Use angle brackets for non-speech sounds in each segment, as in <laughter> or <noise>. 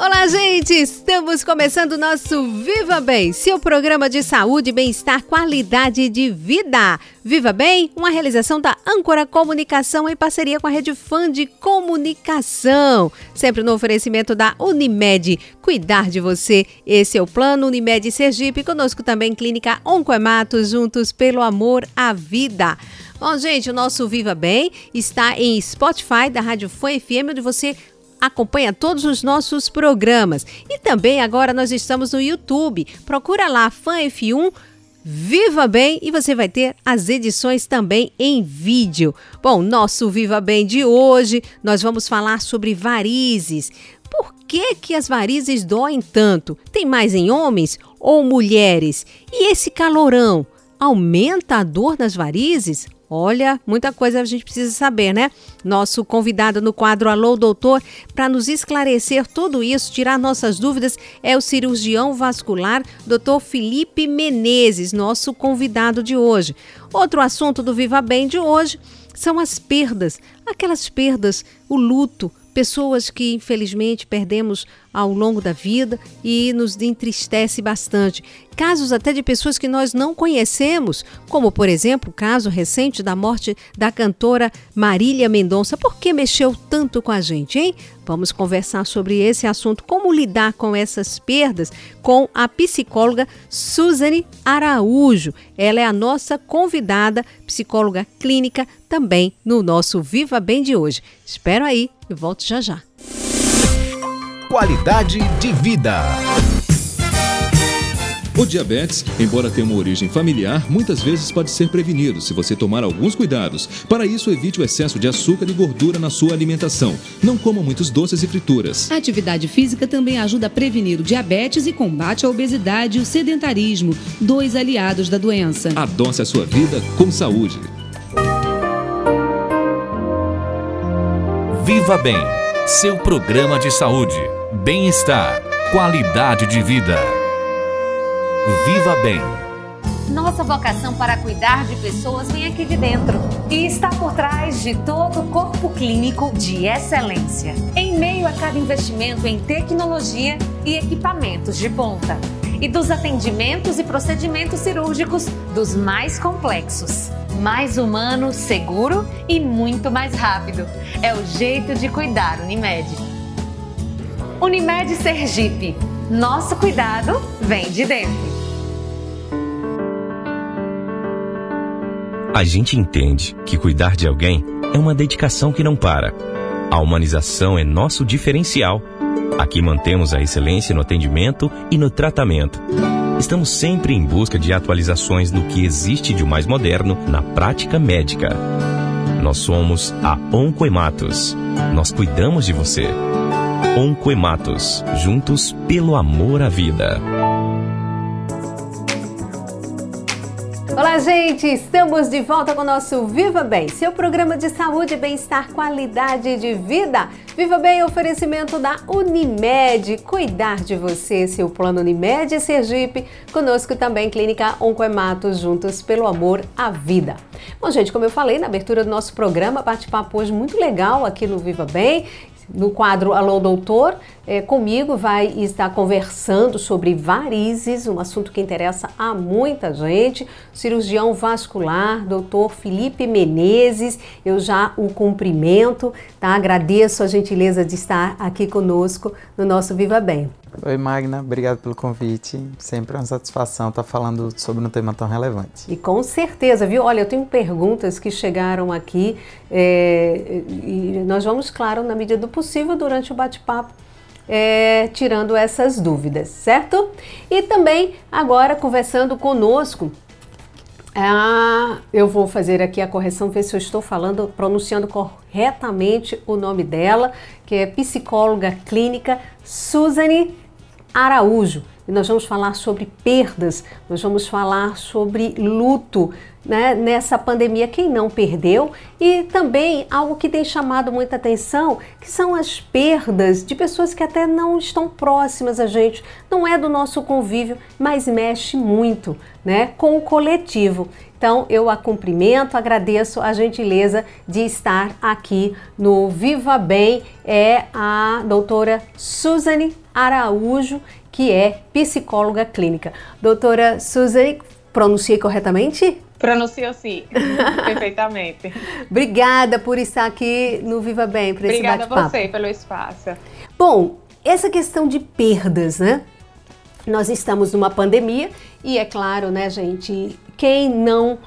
Olá, gente! Estamos começando o nosso Viva Bem, seu programa de saúde, bem-estar, qualidade de vida. Viva Bem, uma realização da Âncora Comunicação em parceria com a Rede Fã de Comunicação. Sempre no oferecimento da Unimed. Cuidar de você, esse é o plano Unimed Sergipe. Conosco também Clínica Oncoematos, juntos pelo amor à vida. Bom, gente, o nosso Viva Bem está em Spotify da Rádio Fã FM, onde você acompanha todos os nossos programas. E também agora nós estamos no YouTube. Procura lá Fã F1 Viva Bem e você vai ter as edições também em vídeo. Bom, nosso Viva Bem de hoje, nós vamos falar sobre varizes. Por que, que as varizes doem tanto? Tem mais em homens ou mulheres? E esse calorão aumenta a dor das varizes Olha, muita coisa a gente precisa saber, né? Nosso convidado no quadro Alô Doutor, para nos esclarecer tudo isso, tirar nossas dúvidas, é o cirurgião vascular Dr. Felipe Menezes, nosso convidado de hoje. Outro assunto do Viva Bem de hoje são as perdas, aquelas perdas, o luto, pessoas que infelizmente perdemos ao longo da vida e nos entristece bastante. Casos até de pessoas que nós não conhecemos, como por exemplo o caso recente da morte da cantora Marília Mendonça. Por que mexeu tanto com a gente, hein? Vamos conversar sobre esse assunto, como lidar com essas perdas, com a psicóloga Suzane Araújo. Ela é a nossa convidada, psicóloga clínica, também no nosso Viva Bem de hoje. Espero aí e volto já já. Qualidade de vida. O diabetes, embora tenha uma origem familiar, muitas vezes pode ser prevenido se você tomar alguns cuidados. Para isso, evite o excesso de açúcar e gordura na sua alimentação. Não coma muitos doces e frituras. A atividade física também ajuda a prevenir o diabetes e combate a obesidade e o sedentarismo, dois aliados da doença. Adoce a sua vida com saúde. Viva Bem, seu programa de saúde, bem-estar, qualidade de vida. Viva Bem. Nossa vocação para cuidar de pessoas vem aqui de dentro e está por trás de todo o corpo clínico de excelência. Em meio a cada investimento em tecnologia e equipamentos de ponta e dos atendimentos e procedimentos cirúrgicos dos mais complexos mais humano, seguro e muito mais rápido. É o jeito de cuidar Unimed. Unimed Sergipe. Nosso cuidado vem de dentro. A gente entende que cuidar de alguém é uma dedicação que não para. A humanização é nosso diferencial. Aqui mantemos a excelência no atendimento e no tratamento Estamos sempre em busca de atualizações do que existe de mais moderno na prática médica. Nós somos a Oncoematos. Nós cuidamos de você. Oncoematos, juntos pelo amor à vida. Olá, gente! Estamos de volta com o nosso Viva Bem, seu programa de saúde, bem-estar, qualidade de vida. Viva Bem, oferecimento da Unimed. Cuidar de você, seu plano Unimed Sergipe. Conosco também Clínica Oncoematos, juntos pelo amor à vida. Bom, gente, como eu falei na abertura do nosso programa, bate-papo hoje muito legal aqui no Viva Bem no quadro Alô Doutor, é, comigo vai estar conversando sobre varizes, um assunto que interessa a muita gente. Cirurgião vascular, doutor Felipe Menezes, eu já o cumprimento, tá? Agradeço a gentileza de estar aqui conosco no nosso Viva Bem. Oi, Magna, obrigado pelo convite. Sempre uma satisfação estar falando sobre um tema tão relevante. E com certeza, viu? Olha, eu tenho perguntas que chegaram aqui é, e nós vamos, claro, na medida do possível, durante o bate-papo, é, tirando essas dúvidas, certo? E também, agora, conversando conosco, ah, eu vou fazer aqui a correção, ver se eu estou falando, pronunciando corretamente o nome dela, que é psicóloga clínica Suzane Araújo. E nós vamos falar sobre perdas, nós vamos falar sobre luto, né, nessa pandemia, quem não perdeu, e também algo que tem chamado muita atenção, que são as perdas de pessoas que até não estão próximas a gente, não é do nosso convívio, mas mexe muito né, com o coletivo. Então eu a cumprimento, agradeço a gentileza de estar aqui no Viva Bem, é a doutora Suzane Araújo, que é psicóloga clínica. Doutora Suzane, pronunciei corretamente? Pronunciou sim, <laughs> perfeitamente. Obrigada por estar aqui no Viva Bem, por esse Obrigada a você pelo espaço. Bom, essa questão de perdas, né? Nós estamos numa pandemia e é claro, né, gente, quem não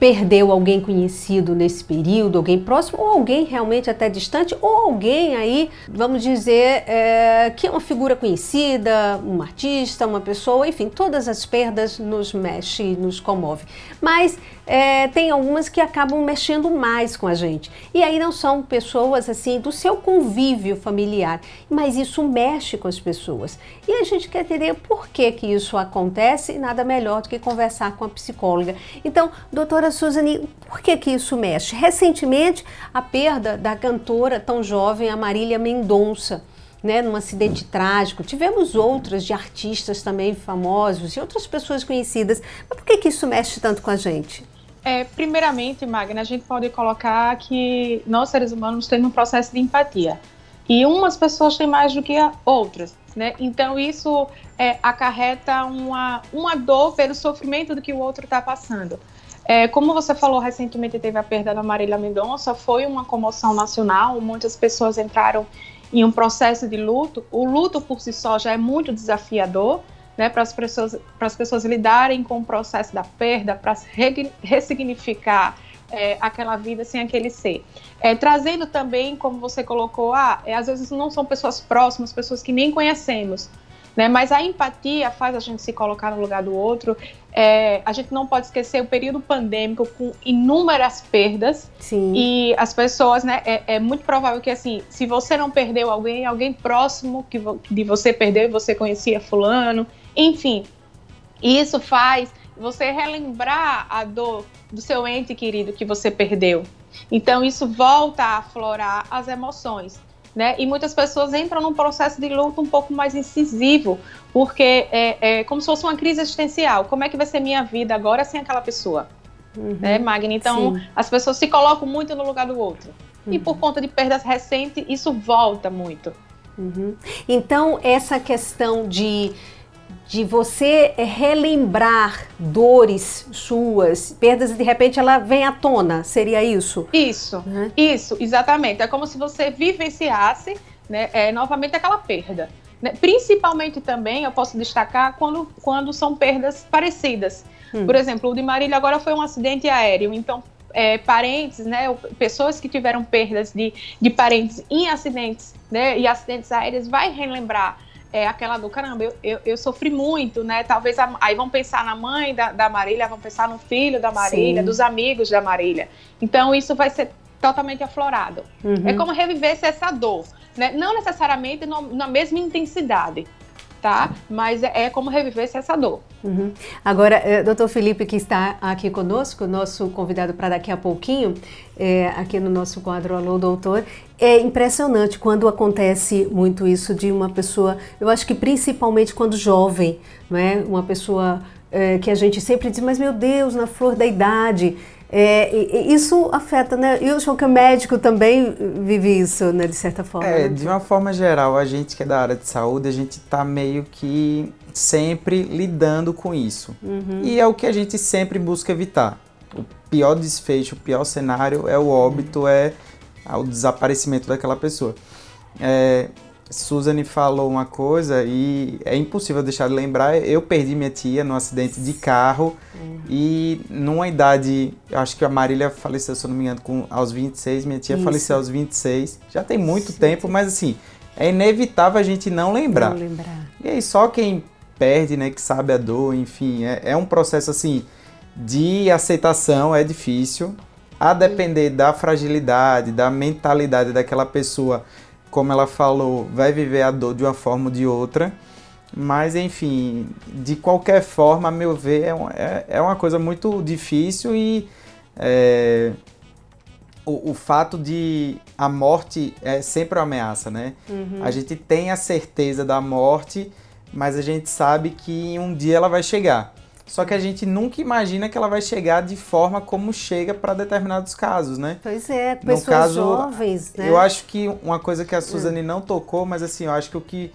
perdeu alguém conhecido nesse período, alguém próximo, ou alguém realmente até distante, ou alguém aí, vamos dizer, é, que é uma figura conhecida, um artista, uma pessoa, enfim, todas as perdas nos mexe, nos comove. Mas é, tem algumas que acabam mexendo mais com a gente. E aí não são pessoas assim do seu convívio familiar, mas isso mexe com as pessoas. E a gente quer entender por que, que isso acontece, nada melhor do que conversar com a psicóloga. Então, doutora Suzane, por que, que isso mexe? Recentemente, a perda da cantora tão jovem, a Marília Mendonça. Né, num acidente trágico. Tivemos outras de artistas também famosos e outras pessoas conhecidas. Mas por que, que isso mexe tanto com a gente? É, primeiramente, Magna, a gente pode colocar que nós, seres humanos, temos um processo de empatia. E umas pessoas têm mais do que outras, né? Então, isso é, acarreta uma, uma dor pelo sofrimento do que o outro está passando. É, como você falou, recentemente teve a perda da Marília Mendonça, foi uma comoção nacional, muitas pessoas entraram em um processo de luto. O luto por si só já é muito desafiador, né, para as pessoas, pessoas lidarem com o processo da perda, para ressignificar é, aquela vida sem aquele ser. É, trazendo também, como você colocou, ah, é, às vezes não são pessoas próximas, pessoas que nem conhecemos, né, mas a empatia faz a gente se colocar no lugar do outro. É, a gente não pode esquecer o período pandêmico com inúmeras perdas Sim. e as pessoas, né, é, é, muito provável que assim, se você não perdeu alguém, alguém próximo que de você perdeu e você conhecia fulano, enfim, isso faz você relembrar a dor do seu ente querido que você perdeu. Então, isso volta a aflorar as emoções. Né? E muitas pessoas entram num processo de luto um pouco mais incisivo, porque é, é como se fosse uma crise existencial. Como é que vai ser minha vida agora sem aquela pessoa? Uhum. Né, Magna? Então, Sim. as pessoas se colocam muito no lugar do outro. Uhum. E por conta de perdas recentes, isso volta muito. Uhum. Então, essa questão de de você eh, relembrar dores suas, perdas e de repente ela vem à tona, seria isso? Isso, uhum. isso, exatamente. É como se você vivenciasse né, é, novamente aquela perda. Né? Principalmente também, eu posso destacar, quando, quando são perdas parecidas. Hum. Por exemplo, o de Marília agora foi um acidente aéreo, então é, parentes, né, pessoas que tiveram perdas de, de parentes em acidentes, né, e acidentes aéreos, vai relembrar é aquela do caramba, eu, eu, eu sofri muito, né? Talvez a, aí vão pensar na mãe da, da Marília, vão pensar no filho da Marília, Sim. dos amigos da Marília. Então isso vai ser totalmente aflorado. Uhum. É como reviver essa dor, né? Não necessariamente no, na mesma intensidade, tá? Mas é, é como reviver essa dor. Uhum. Agora, é, doutor Felipe, que está aqui conosco, nosso convidado para daqui a pouquinho, é, aqui no nosso quadro Alô Doutor, é impressionante quando acontece muito isso de uma pessoa, eu acho que principalmente quando jovem, não é? Uma pessoa é, que a gente sempre diz, mas meu Deus, na flor da idade, é, isso afeta, né? E o João médico também vive isso, né, de certa forma. É, né? de uma forma geral, a gente que é da área de saúde, a gente está meio que sempre lidando com isso. Uhum. E é o que a gente sempre busca evitar. O pior desfecho, o pior cenário é o óbito, é o desaparecimento daquela pessoa. É, Suzane falou uma coisa e é impossível deixar de lembrar. Eu perdi minha tia num acidente de carro uhum. e numa idade, eu acho que a Marília faleceu, se eu não me engano, com, aos 26, minha tia Isso. faleceu aos 26. Já tem muito Sim. tempo, mas assim, é inevitável a gente não lembrar. Não lembrar. E aí só quem perde, né, que sabe a dor, enfim, é, é um processo assim de aceitação, é difícil. A depender da fragilidade, da mentalidade daquela pessoa como ela falou, vai viver a dor de uma forma ou de outra. Mas, enfim, de qualquer forma, a meu ver, é, é, é uma coisa muito difícil e é, o, o, fato de a morte é sempre uma ameaça, né? Uhum. A gente tem a certeza da morte, mas a gente sabe que um dia ela vai chegar. Só que a gente nunca imagina que ela vai chegar de forma como chega para determinados casos, né? Pois é, pessoas no caso, jovens, né? Eu acho que uma coisa que a Suzane hum. não tocou, mas assim, eu acho que o que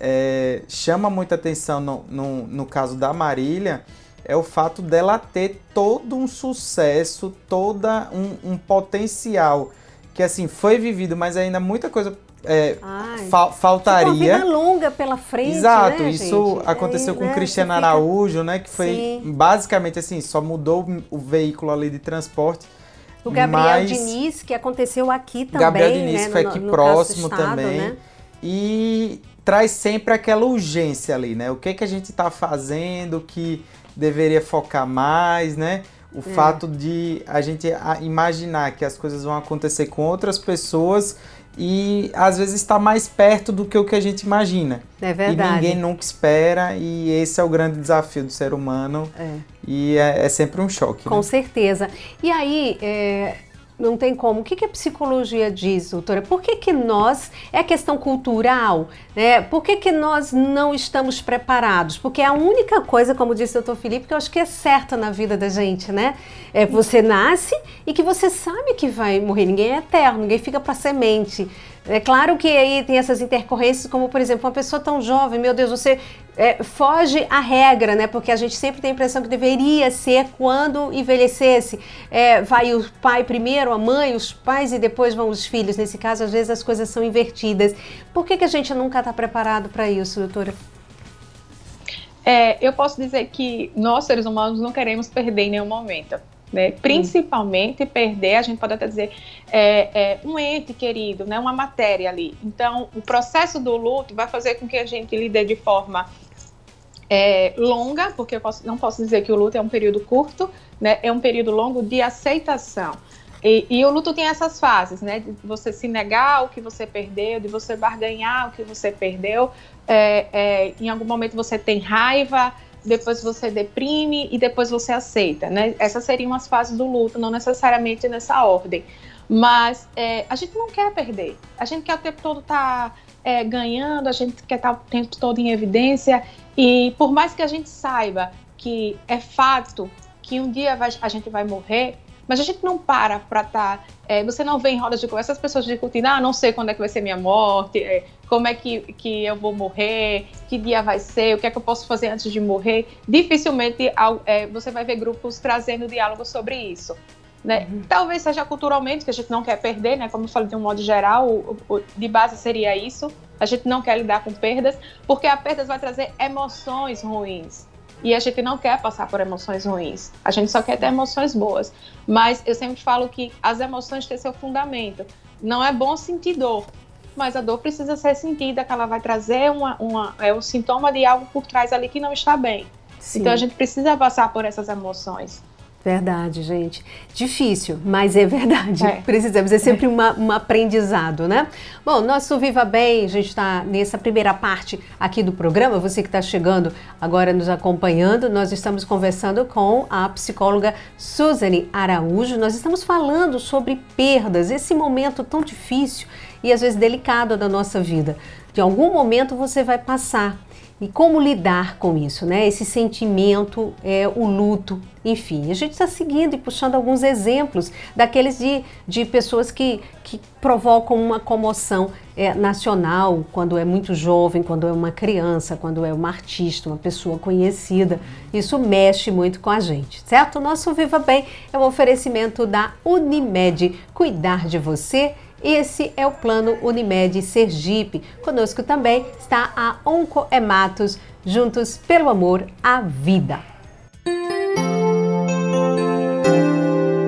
é, chama muita atenção no, no, no caso da Marília é o fato dela ter todo um sucesso, toda um, um potencial que assim foi vivido, mas ainda muita coisa é, faltaria. Tipo uma vida longa pela frente. Exato, né, isso gente? aconteceu Aí, com né, Cristiano fica... Araújo, né? Que foi Sim. basicamente assim, só mudou o veículo ali de transporte. O Gabriel mas... Diniz, que aconteceu aqui também. Gabriel Diniz né, foi aqui no, no próximo estado, também. Né? E traz sempre aquela urgência ali, né? O que, que a gente está fazendo que deveria focar mais, né? O é. fato de a gente imaginar que as coisas vão acontecer com outras pessoas e às vezes está mais perto do que o que a gente imagina. É verdade. E ninguém nunca espera, e esse é o grande desafio do ser humano. É. E é, é, sempre um choque. Com né? certeza. E aí, é, não tem como. O que, que a psicologia diz, doutora? Por que, que nós, é questão cultural, né? Por que, que nós não estamos preparados? Porque é a única coisa, como disse o doutor Felipe, que eu acho que é certa na vida da gente, né? É você nasce e que você sabe que vai morrer. Ninguém é eterno, ninguém fica para semente. É claro que aí tem essas intercorrências, como por exemplo, uma pessoa tão jovem, meu Deus, você é, foge à regra, né? Porque a gente sempre tem a impressão que deveria ser quando envelhecesse. É, vai o pai primeiro, a mãe, os pais e depois vão os filhos. Nesse caso, às vezes as coisas são invertidas. Por que, que a gente nunca está preparado para isso, doutora? É, eu posso dizer que nós, seres humanos, não queremos perder em nenhum momento. Né? Principalmente hum. perder, a gente pode até dizer, é, é, um ente querido, né? uma matéria ali. Então, o processo do luto vai fazer com que a gente lide de forma é, longa, porque eu posso, não posso dizer que o luto é um período curto, né? é um período longo de aceitação. E, e, o luto tem essas fases, né? De você se negar o que você perdeu, de você barganhar o que você perdeu. É, é, em algum momento você tem raiva, depois você deprime e depois você aceita, né? Essas seriam as fases do luto, não necessariamente nessa ordem. Mas é, a gente não quer perder. A gente quer o tempo todo estar tá, é, ganhando, a gente quer estar tá o tempo todo em evidência. E por mais que a gente saiba que é fato que um dia vai, a gente vai morrer, mas a gente não para para estar. Tá, é, você não vê em rodas de conversa as pessoas discutindo, ah, não sei quando é que vai ser minha morte, é, como é que, que eu vou morrer, que dia vai ser, o que é que eu posso fazer antes de morrer. Dificilmente é, você vai ver grupos trazendo diálogo sobre isso. Né? Uhum. Talvez seja culturalmente, que a gente não quer perder, né? como eu falei de um modo geral, o, o, de base seria isso. A gente não quer lidar com perdas, porque a perdas vai trazer emoções ruins. E a gente não quer passar por emoções ruins. A gente só quer ter emoções boas. Mas eu sempre falo que as emoções têm seu fundamento. Não é bom sentir dor, mas a dor precisa ser sentida, que ela vai trazer uma, uma, é um sintoma de algo por trás ali que não está bem. Sim. Então a gente precisa passar por essas emoções. Verdade, gente. Difícil, mas é verdade. É. Precisamos, é sempre uma, um aprendizado, né? Bom, nosso Viva Bem, a gente está nessa primeira parte aqui do programa. Você que está chegando agora nos acompanhando, nós estamos conversando com a psicóloga Suzane Araújo. Nós estamos falando sobre perdas, esse momento tão difícil e às vezes delicado da nossa vida. De algum momento você vai passar e como lidar com isso, né? Esse sentimento, é, o luto, enfim. A gente está seguindo e puxando alguns exemplos daqueles de, de pessoas que, que provocam uma comoção é, nacional quando é muito jovem, quando é uma criança, quando é uma artista, uma pessoa conhecida. Isso mexe muito com a gente, certo? O nosso Viva Bem é um oferecimento da Unimed. Cuidar de você esse é o plano Unimed Sergipe. Conosco também está a Oncoematos, juntos pelo amor à vida.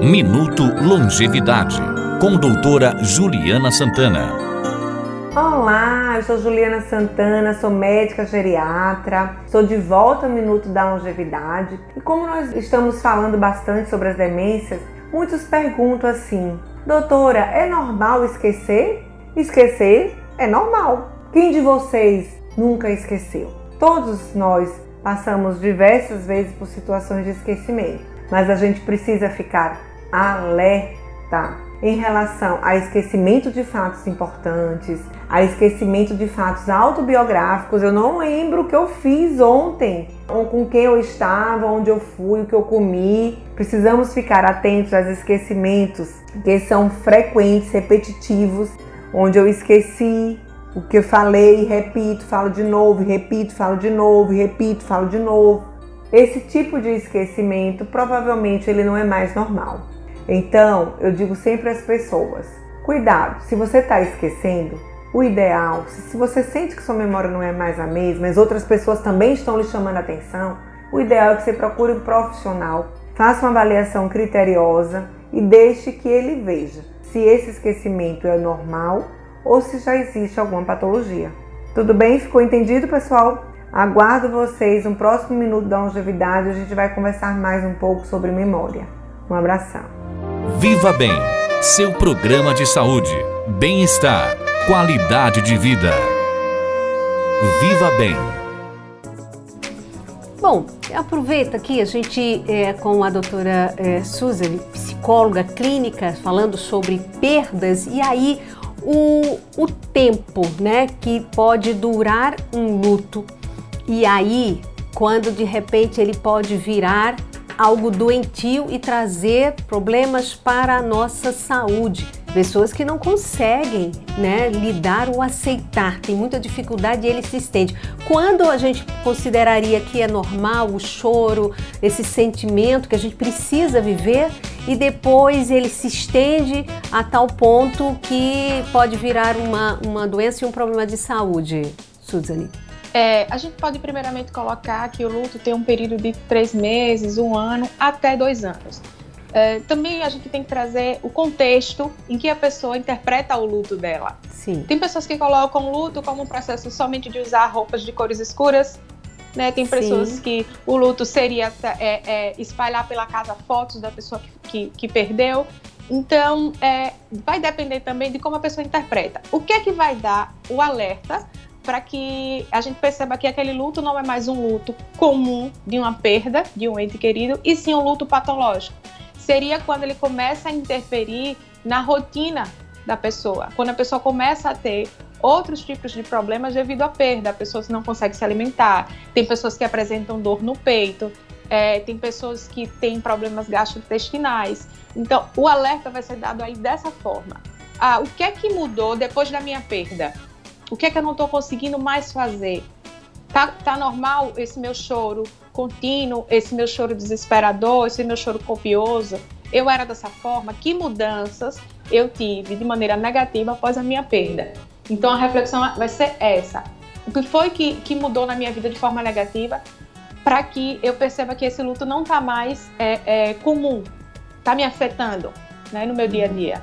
Minuto Longevidade, com doutora Juliana Santana. Olá, eu sou Juliana Santana, sou médica geriatra, estou de volta ao Minuto da Longevidade. E como nós estamos falando bastante sobre as demências, muitos perguntam assim: Doutora, é normal esquecer? Esquecer é normal. Quem de vocês nunca esqueceu? Todos nós passamos diversas vezes por situações de esquecimento, mas a gente precisa ficar alerta em relação a esquecimento de fatos importantes, a esquecimento de fatos autobiográficos. Eu não lembro o que eu fiz ontem, com quem eu estava, onde eu fui, o que eu comi. Precisamos ficar atentos aos esquecimentos que são frequentes, repetitivos, onde eu esqueci o que eu falei, repito, falo de novo, repito, falo de novo, repito, falo de novo. Esse tipo de esquecimento provavelmente ele não é mais normal. Então, eu digo sempre às pessoas: cuidado, se você está esquecendo, o ideal, se você sente que sua memória não é mais a mesma, as outras pessoas também estão lhe chamando a atenção, o ideal é que você procure um profissional, faça uma avaliação criteriosa e deixe que ele veja se esse esquecimento é normal ou se já existe alguma patologia. Tudo bem? Ficou entendido, pessoal? Aguardo vocês no próximo minuto da longevidade. A gente vai conversar mais um pouco sobre memória. Um abração. Viva Bem, seu programa de saúde, bem-estar, qualidade de vida. Viva Bem. Bom, aproveita aqui a gente é, com a doutora é, Susan, psicóloga clínica, falando sobre perdas e aí o, o tempo, né, que pode durar um luto e aí quando de repente ele pode virar algo doentio e trazer problemas para a nossa saúde. Pessoas que não conseguem né, lidar ou aceitar, tem muita dificuldade e ele se estende. Quando a gente consideraria que é normal o choro, esse sentimento que a gente precisa viver e depois ele se estende a tal ponto que pode virar uma, uma doença e um problema de saúde, Suzane? É, a gente pode primeiramente colocar que o luto tem um período de três meses, um ano, até dois anos. É, também a gente tem que trazer o contexto em que a pessoa interpreta o luto dela. Sim. Tem pessoas que colocam o luto como um processo somente de usar roupas de cores escuras. Né? Tem pessoas Sim. que o luto seria é, é, espalhar pela casa fotos da pessoa que, que, que perdeu. Então, é, vai depender também de como a pessoa interpreta. O que é que vai dar o alerta para que a gente perceba que aquele luto não é mais um luto comum de uma perda de um ente querido, e sim um luto patológico. Seria quando ele começa a interferir na rotina da pessoa, quando a pessoa começa a ter outros tipos de problemas devido à perda. A pessoa não consegue se alimentar, tem pessoas que apresentam dor no peito, é, tem pessoas que têm problemas gastrointestinais. Então, o alerta vai ser dado aí dessa forma. Ah, o que é que mudou depois da minha perda? O que é que eu não estou conseguindo mais fazer? Tá, tá normal esse meu choro contínuo, esse meu choro desesperador, esse meu choro copioso? Eu era dessa forma? Que mudanças eu tive de maneira negativa após a minha perda? Então a reflexão vai ser essa. O que foi que, que mudou na minha vida de forma negativa para que eu perceba que esse luto não está mais é, é, comum, está me afetando né, no meu dia a dia?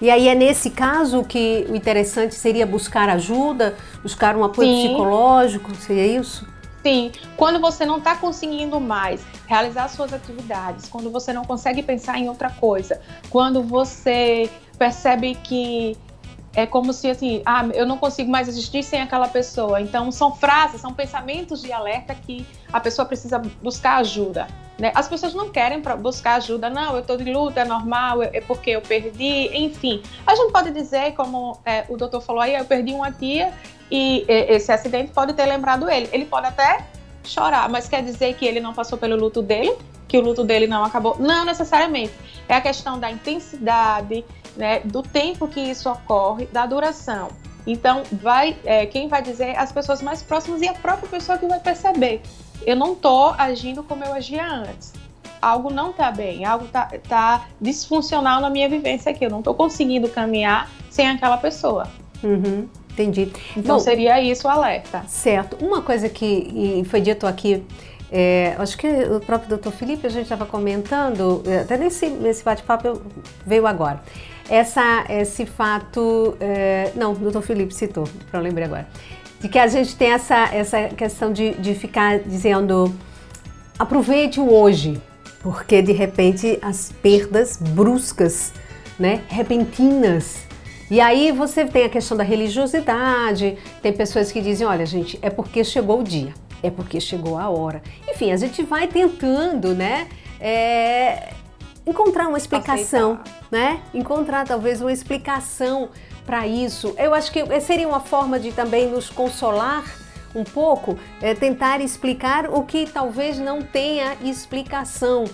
E aí é nesse caso que o interessante seria buscar ajuda, buscar um apoio Sim. psicológico, seria isso? Sim, quando você não está conseguindo mais realizar suas atividades, quando você não consegue pensar em outra coisa, quando você percebe que é como se assim, ah, eu não consigo mais existir sem aquela pessoa. Então são frases, são pensamentos de alerta que a pessoa precisa buscar ajuda. Né? As pessoas não querem buscar ajuda, não, eu estou de luta, é normal, é porque eu perdi, enfim. A gente pode dizer, como é, o doutor falou aí, eu perdi uma tia e esse acidente pode ter lembrado ele. Ele pode até chorar, mas quer dizer que ele não passou pelo luto dele? Que o luto dele não acabou? Não necessariamente. É a questão da intensidade, né, do tempo que isso ocorre, da duração. Então, vai, é, quem vai dizer as pessoas mais próximas e a própria pessoa que vai perceber. Eu não estou agindo como eu agia antes. Algo não está bem, algo está tá disfuncional na minha vivência aqui. Eu não estou conseguindo caminhar sem aquela pessoa. Uhum, entendi. Então, Bom, seria isso o alerta. Certo. Uma coisa que foi dito aqui é, acho que o próprio doutor Felipe, a gente estava comentando, é, até nesse, nesse bate-papo veio agora essa, esse fato. É, não, o doutor Felipe citou, para eu lembrar agora. De que a gente tem essa, essa questão de, de ficar dizendo aproveite o hoje, porque de repente as perdas bruscas, né, repentinas. E aí você tem a questão da religiosidade, tem pessoas que dizem, olha gente, é porque chegou o dia, é porque chegou a hora. Enfim, a gente vai tentando, né? É, encontrar uma explicação, Aceitar. né? Encontrar talvez uma explicação para isso. Eu acho que seria uma forma de também nos consolar um pouco, é, tentar explicar o que talvez não tenha explicação.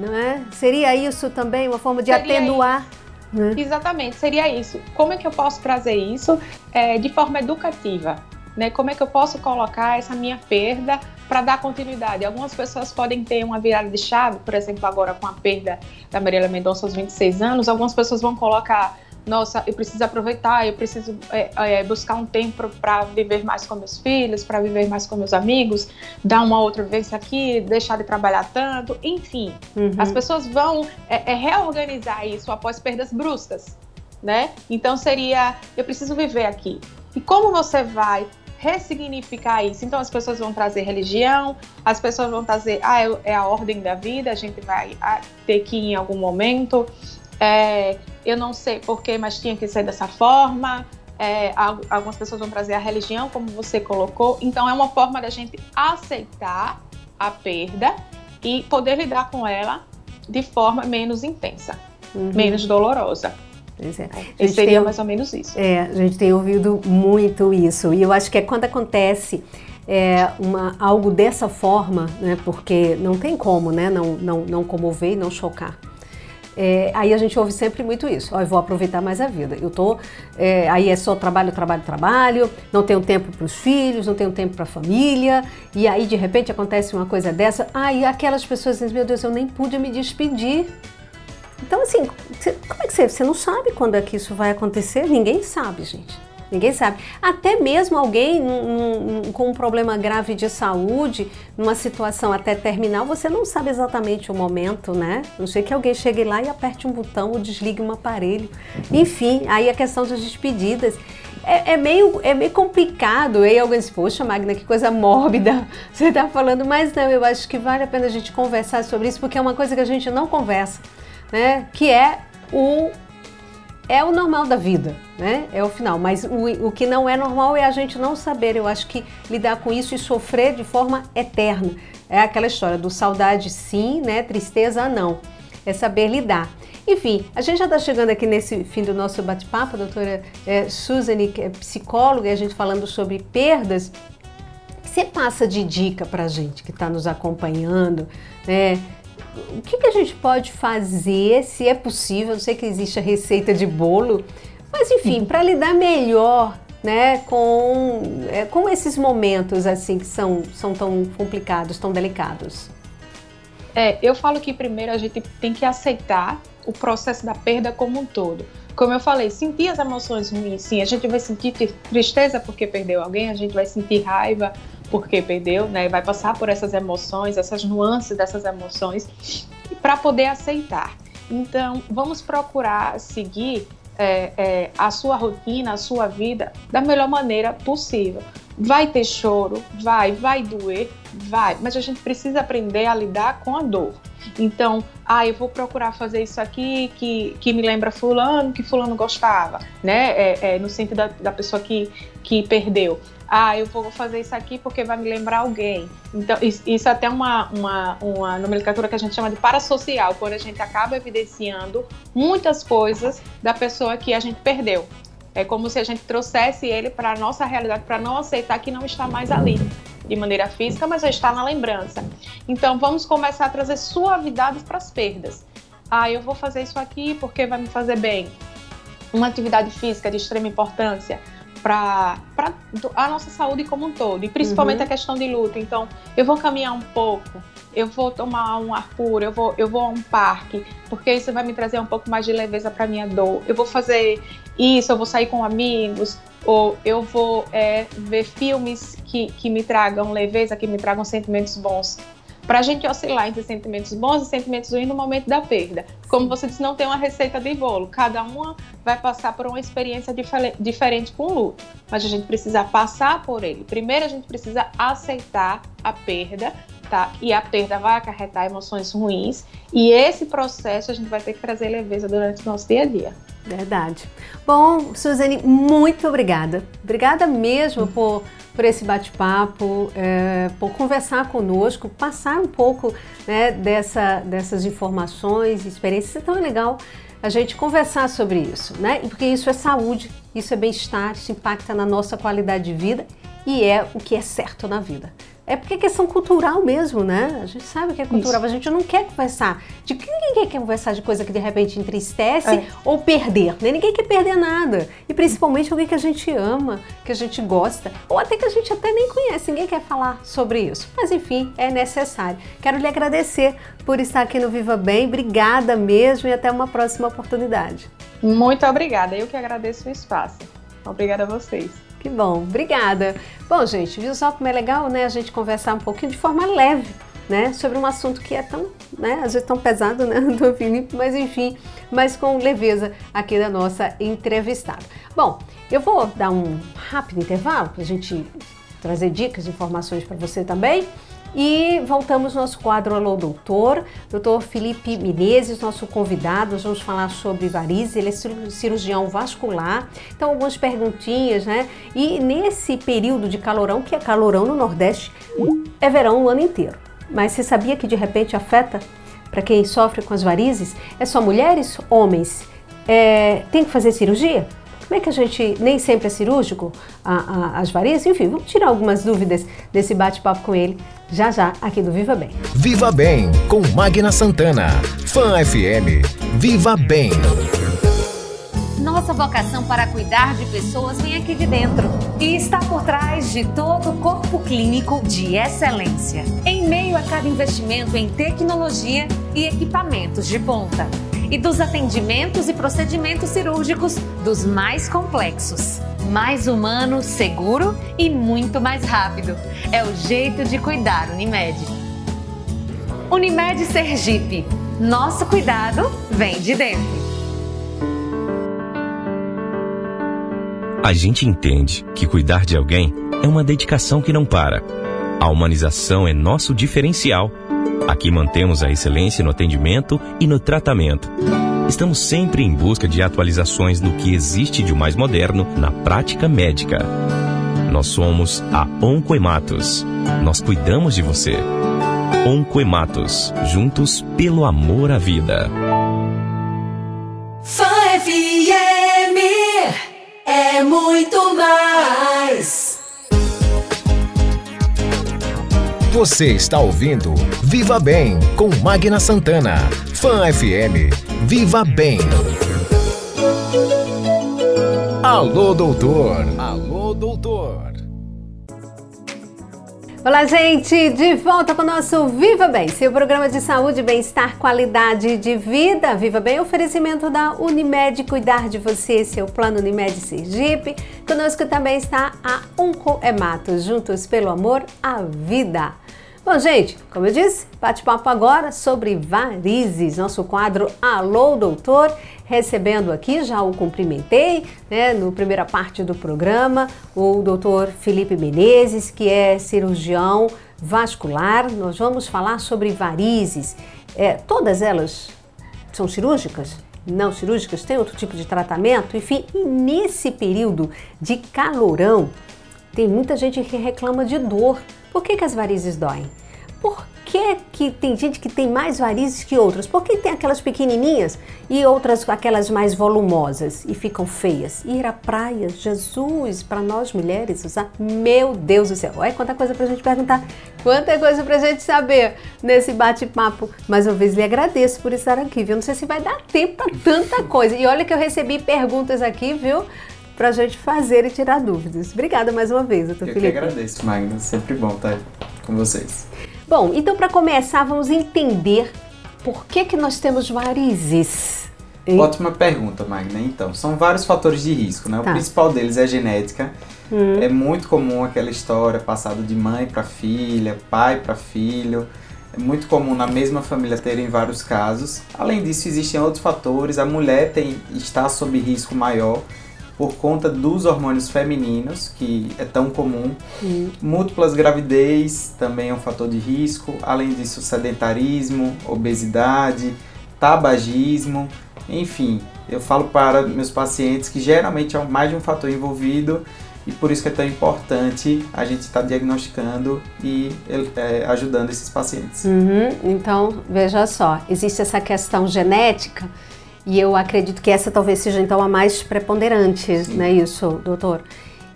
Não é? Seria isso também uma forma de seria atenuar. Né? Exatamente, seria isso. Como é que eu posso trazer isso é, de forma educativa? Né? Como é que eu posso colocar essa minha perda para dar continuidade? Algumas pessoas podem ter uma virada de chave, por exemplo, agora com a perda da Marília Mendonça aos 26 anos, algumas pessoas vão colocar nossa, eu preciso aproveitar, eu preciso é, é, buscar um tempo para viver mais com meus filhos, para viver mais com meus amigos, dar uma outra vez aqui, deixar de trabalhar tanto, enfim. Uhum. As pessoas vão é, é, reorganizar isso após perdas bruscas, né? Então seria, eu preciso viver aqui. E como você vai ressignificar isso. Então as pessoas vão trazer religião, as pessoas vão trazer, ah, é a ordem da vida, a gente vai ah, ter que ir em algum momento. É, eu não sei porquê, mas tinha que ser dessa forma. É, algumas pessoas vão trazer a religião, como você colocou. Então, é uma forma da gente aceitar a perda e poder lidar com ela de forma menos intensa, uhum. menos dolorosa. Pois é. E seria tem, mais ou menos isso. É, a gente tem ouvido muito isso. E eu acho que é quando acontece é, uma, algo dessa forma, né, porque não tem como né, não, não, não comover e não chocar. É, aí a gente ouve sempre muito isso. Ó, eu vou aproveitar mais a vida. Eu tô, é, aí é só trabalho, trabalho, trabalho. Não tenho tempo para os filhos, não tenho tempo para a família. E aí de repente acontece uma coisa dessa. Aí aquelas pessoas dizem: Meu Deus, eu nem pude me despedir. Então assim, como é que você? Você não sabe quando é que isso vai acontecer? Ninguém sabe, gente. Ninguém sabe. Até mesmo alguém com um problema grave de saúde, numa situação até terminal, você não sabe exatamente o momento, né? Não sei que alguém chegue lá e aperte um botão ou desligue um aparelho. Enfim, aí a questão das despedidas. É, é, meio, é meio complicado. Aí alguém diz, poxa, Magna, que coisa mórbida <laughs> você está falando. Mas não, eu acho que vale a pena a gente conversar sobre isso, porque é uma coisa que a gente não conversa, né? Que é o é o normal da vida, né? É o final. Mas o, o que não é normal é a gente não saber. Eu acho que lidar com isso e sofrer de forma eterna. É aquela história do saudade sim, né? Tristeza não. É saber lidar. Enfim, a gente já está chegando aqui nesse fim do nosso bate-papo, doutora é, Suzane, que é psicóloga, e a gente falando sobre perdas. Você passa de dica para a gente que está nos acompanhando, né? O que, que, a gente pode fazer, se é possível, eu sei que existe a receita de bolo, mas enfim, para lidar melhor né, com, é, com esses momentos assim que são, são tão complicados, tão delicados? É, eu falo que primeiro a gente tem que aceitar o processo da perda como um todo. Como eu falei, sentir as emoções ruins, sim, a gente vai sentir tristeza porque perdeu alguém, a gente vai sentir raiva porque perdeu, né? Vai passar por essas emoções, essas nuances dessas emoções, para poder aceitar. Então, vamos procurar seguir é, é, a sua rotina, a sua vida da melhor maneira possível. Vai ter choro, vai, vai doer, vai, mas a gente precisa aprender a lidar com a dor. Então, ah, eu vou procurar fazer isso aqui que, que me lembra fulano, que fulano gostava, né? É, é no sentido da, da pessoa que, que perdeu ah, eu vou fazer isso aqui porque vai me lembrar alguém. Então, isso é até uma, uma, uma nomenclatura que a gente chama de parasocial, quando a gente acaba evidenciando muitas coisas da pessoa que a gente perdeu. É como se a gente trouxesse ele para a nossa realidade, para não aceitar que não está mais ali de maneira física, mas já está na lembrança. Então, vamos começar a trazer suavidade para as perdas. Ah, eu vou fazer isso aqui porque vai me fazer bem. Uma atividade física de extrema importância para a nossa saúde como um todo, e principalmente uhum. a questão de luto. Então, eu vou caminhar um pouco, eu vou tomar um ar puro, eu vou, eu vou a um parque, porque isso vai me trazer um pouco mais de leveza para minha dor. Eu vou fazer isso, eu vou sair com amigos, ou eu vou é, ver filmes que, que me tragam leveza, que me tragam sentimentos bons para a gente oscilar entre sentimentos bons e sentimentos ruins no momento da perda. Como você disse, não tem uma receita de bolo, cada uma vai passar por uma experiência diferente com o luto, mas a gente precisa passar por ele. Primeiro, a gente precisa aceitar a perda, tá? E a perda vai acarretar emoções ruins, e esse processo a gente vai ter que trazer leveza durante o nosso dia a dia. Verdade. Bom, Suzane, muito obrigada. Obrigada mesmo por, por esse bate-papo, é, por conversar conosco, passar um pouco né, dessa, dessas informações, experiências. É legal a gente conversar sobre isso, né? Porque isso é saúde, isso é bem-estar, isso impacta na nossa qualidade de vida e é o que é certo na vida. É porque é questão cultural mesmo, né? A gente sabe que é cultural, Isso. a gente não quer conversar. De ninguém quer conversar de coisa que de repente entristece é. ou perder, né? Ninguém quer perder nada. E principalmente alguém que a gente ama, que a gente gosta, ou até que a gente até nem conhece, ninguém quer falar sobre isso. Mas enfim, é necessário. Quero lhe agradecer por estar aqui no Viva Bem. Obrigada mesmo e até uma próxima oportunidade. Muito obrigada. Eu que agradeço o espaço. Obrigada a vocês. Que bom, obrigada. Bom, gente, viu só como é legal, né, a gente conversar um pouquinho de forma leve, né, sobre um assunto que é tão, né, às vezes tão pesado, né, <laughs> do Felipe, mas enfim, mas com leveza aqui da nossa entrevistada. Bom, eu vou dar um rápido intervalo para a gente trazer dicas, informações para você também. E voltamos nosso quadro Alô Doutor, doutor Felipe Menezes, nosso convidado. Nós vamos falar sobre varizes, ele é cirurgião vascular. Então, algumas perguntinhas, né? E nesse período de calorão, que é calorão no Nordeste, é verão o ano inteiro. Mas você sabia que de repente afeta para quem sofre com as varizes? É só mulheres? Homens? É, tem que fazer cirurgia? Como é que a gente nem sempre é cirúrgico, a, a, as varizes? Enfim, vamos tirar algumas dúvidas desse bate-papo com ele já já aqui do Viva Bem. Viva Bem com Magna Santana. Fã FM. Viva Bem. Nossa vocação para cuidar de pessoas vem aqui de dentro e está por trás de todo o corpo clínico de excelência. Em meio a cada investimento em tecnologia e equipamentos de ponta e dos atendimentos e procedimentos cirúrgicos dos mais complexos. Mais humano, seguro e muito mais rápido. É o jeito de cuidar Unimed. Unimed Sergipe. Nosso cuidado vem de dentro. A gente entende que cuidar de alguém é uma dedicação que não para. A humanização é nosso diferencial Aqui mantemos a excelência no atendimento e no tratamento. Estamos sempre em busca de atualizações no que existe de mais moderno na prática médica. Nós somos a Oncoematos. Nós cuidamos de você. Oncoematos, juntos pelo amor à vida. FM é muito mais. Você está ouvindo Viva Bem com Magna Santana. Fã FM. Viva Bem. Alô, doutor. Alô, doutor. Olá, gente! De volta com o nosso Viva Bem, seu programa de saúde, bem-estar, qualidade de vida. Viva Bem, oferecimento da Unimed, cuidar de você, seu plano Unimed Sergipe. Conosco também está a Oncoematos, juntos pelo amor à vida. Bom, gente, como eu disse, bate-papo agora sobre varizes, nosso quadro Alô Doutor, recebendo aqui, já o cumprimentei, né, no primeira parte do programa, o doutor Felipe Menezes, que é cirurgião vascular. Nós vamos falar sobre varizes. É, todas elas são cirúrgicas? Não cirúrgicas? Tem outro tipo de tratamento? Enfim, nesse período de calorão, tem muita gente que reclama de dor por que, que as varizes doem? Por que, que tem gente que tem mais varizes que outras? Por que tem aquelas pequenininhas e outras aquelas mais volumosas e ficam feias? Ir à praia, Jesus, para nós mulheres usar? Meu Deus do céu! Olha quanta coisa para a gente perguntar, quanta coisa para a gente saber nesse bate-papo. Mais uma vez lhe agradeço por estar aqui, viu? Não sei se vai dar tempo para tanta coisa. E olha que eu recebi perguntas aqui, viu? Para a gente fazer e tirar dúvidas. Obrigada mais uma vez, doutor Eu Felipe. Eu que agradeço, Magna. Sempre bom estar com vocês. Bom, então para começar, vamos entender por que, que nós temos varizes. Hein? Ótima pergunta, Magna. Então, são vários fatores de risco, né? Tá. O principal deles é a genética. Hum. É muito comum aquela história passada de mãe para filha, pai para filho. É muito comum na mesma família terem vários casos. Além disso, existem outros fatores. A mulher tem, está sob risco maior por conta dos hormônios femininos, que é tão comum. Uhum. Múltiplas gravidez também é um fator de risco. Além disso, sedentarismo, obesidade, tabagismo, enfim. Eu falo para meus pacientes que geralmente é mais de um fator envolvido e por isso que é tão importante a gente estar tá diagnosticando e é, ajudando esses pacientes. Uhum. Então, veja só, existe essa questão genética e eu acredito que essa talvez seja então a mais preponderante, Sim. não é isso, doutor?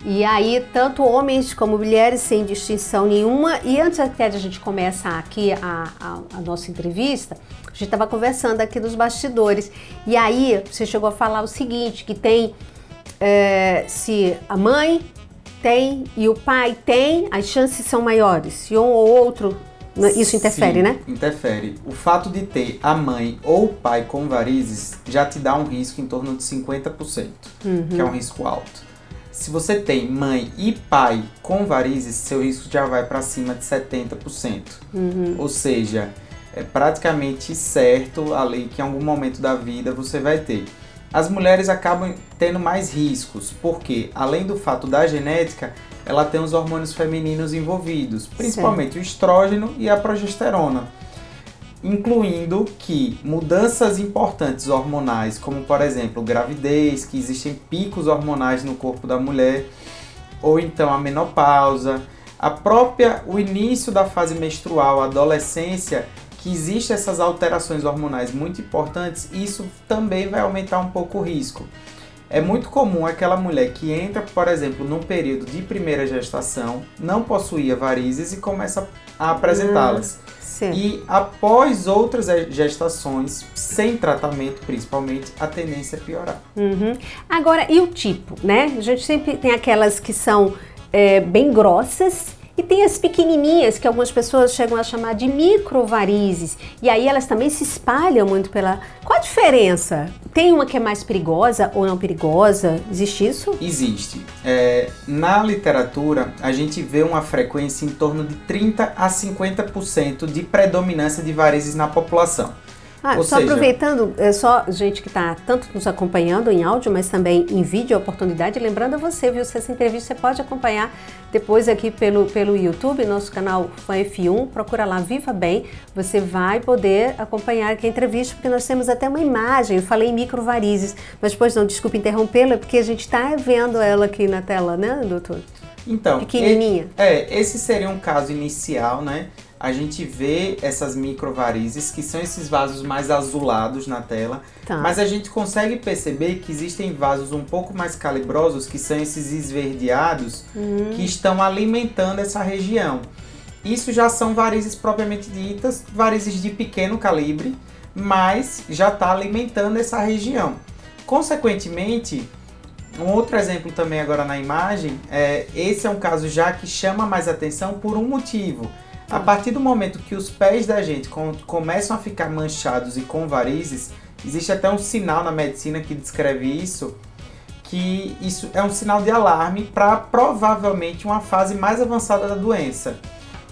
E aí, tanto homens como mulheres, sem distinção nenhuma. E antes até de a gente começar aqui a, a, a nossa entrevista, a gente estava conversando aqui nos bastidores. E aí, você chegou a falar o seguinte, que tem, é, se a mãe tem e o pai tem, as chances são maiores. Se um ou outro né, isso interfere, Sim, né? Interfere. O fato de ter a mãe ou o pai com varizes já te dá um risco em torno de 50%, uhum. que é um risco alto. Se você tem mãe e pai com varizes, seu risco já vai para cima de 70%. Uhum. Ou seja, é praticamente certo a lei que em algum momento da vida você vai ter. As mulheres acabam tendo mais riscos, porque além do fato da genética, ela tem os hormônios femininos envolvidos, principalmente o estrógeno e a progesterona incluindo que mudanças importantes hormonais, como por exemplo gravidez, que existem picos hormonais no corpo da mulher, ou então a menopausa, a própria o início da fase menstrual, a adolescência, que existem essas alterações hormonais muito importantes, isso também vai aumentar um pouco o risco. É muito comum aquela mulher que entra, por exemplo, num período de primeira gestação, não possuía varizes e começa a apresentá-las. Hum. E após outras gestações, sem tratamento principalmente, a tendência é piorar. Uhum. Agora, e o tipo, né? A gente sempre tem aquelas que são é, bem grossas e tem as pequenininhas que algumas pessoas chegam a chamar de microvarizes. E aí elas também se espalham muito pela. Qual a diferença? Tem uma que é mais perigosa ou não perigosa? Existe isso? Existe. É, na literatura, a gente vê uma frequência em torno de 30 a 50% de predominância de varizes na população. Ah, só seja... aproveitando, é só gente que está tanto nos acompanhando em áudio, mas também em vídeo, a oportunidade, lembrando a você, viu, se essa entrevista você pode acompanhar depois aqui pelo, pelo YouTube, nosso canal Fã F1, procura lá Viva Bem, você vai poder acompanhar aqui a entrevista, porque nós temos até uma imagem, eu falei em microvarizes, mas depois não, desculpe interrompê-la, é porque a gente está vendo ela aqui na tela, né, doutor? Então, pequenininha. É, esse seria um caso inicial, né? A gente vê essas microvarizes, que são esses vasos mais azulados na tela, tá. mas a gente consegue perceber que existem vasos um pouco mais calibrosos, que são esses esverdeados, uhum. que estão alimentando essa região. Isso já são varizes propriamente ditas, varizes de pequeno calibre, mas já está alimentando essa região. Consequentemente, um outro exemplo também agora na imagem, é, esse é um caso já que chama mais atenção por um motivo a partir do momento que os pés da gente começam a ficar manchados e com varizes, existe até um sinal na medicina que descreve isso, que isso é um sinal de alarme para provavelmente uma fase mais avançada da doença.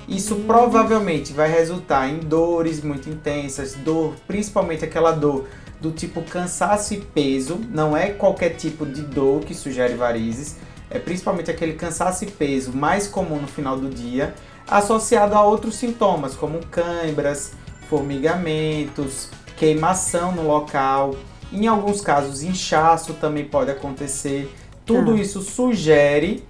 Isso hum. provavelmente vai resultar em dores muito intensas, dor, principalmente aquela dor do tipo cansaço e peso, não é qualquer tipo de dor que sugere varizes, é principalmente aquele cansaço e peso mais comum no final do dia associado a outros sintomas, como câimbras, formigamentos, queimação no local. Em alguns casos, inchaço também pode acontecer. Tudo ah. isso sugere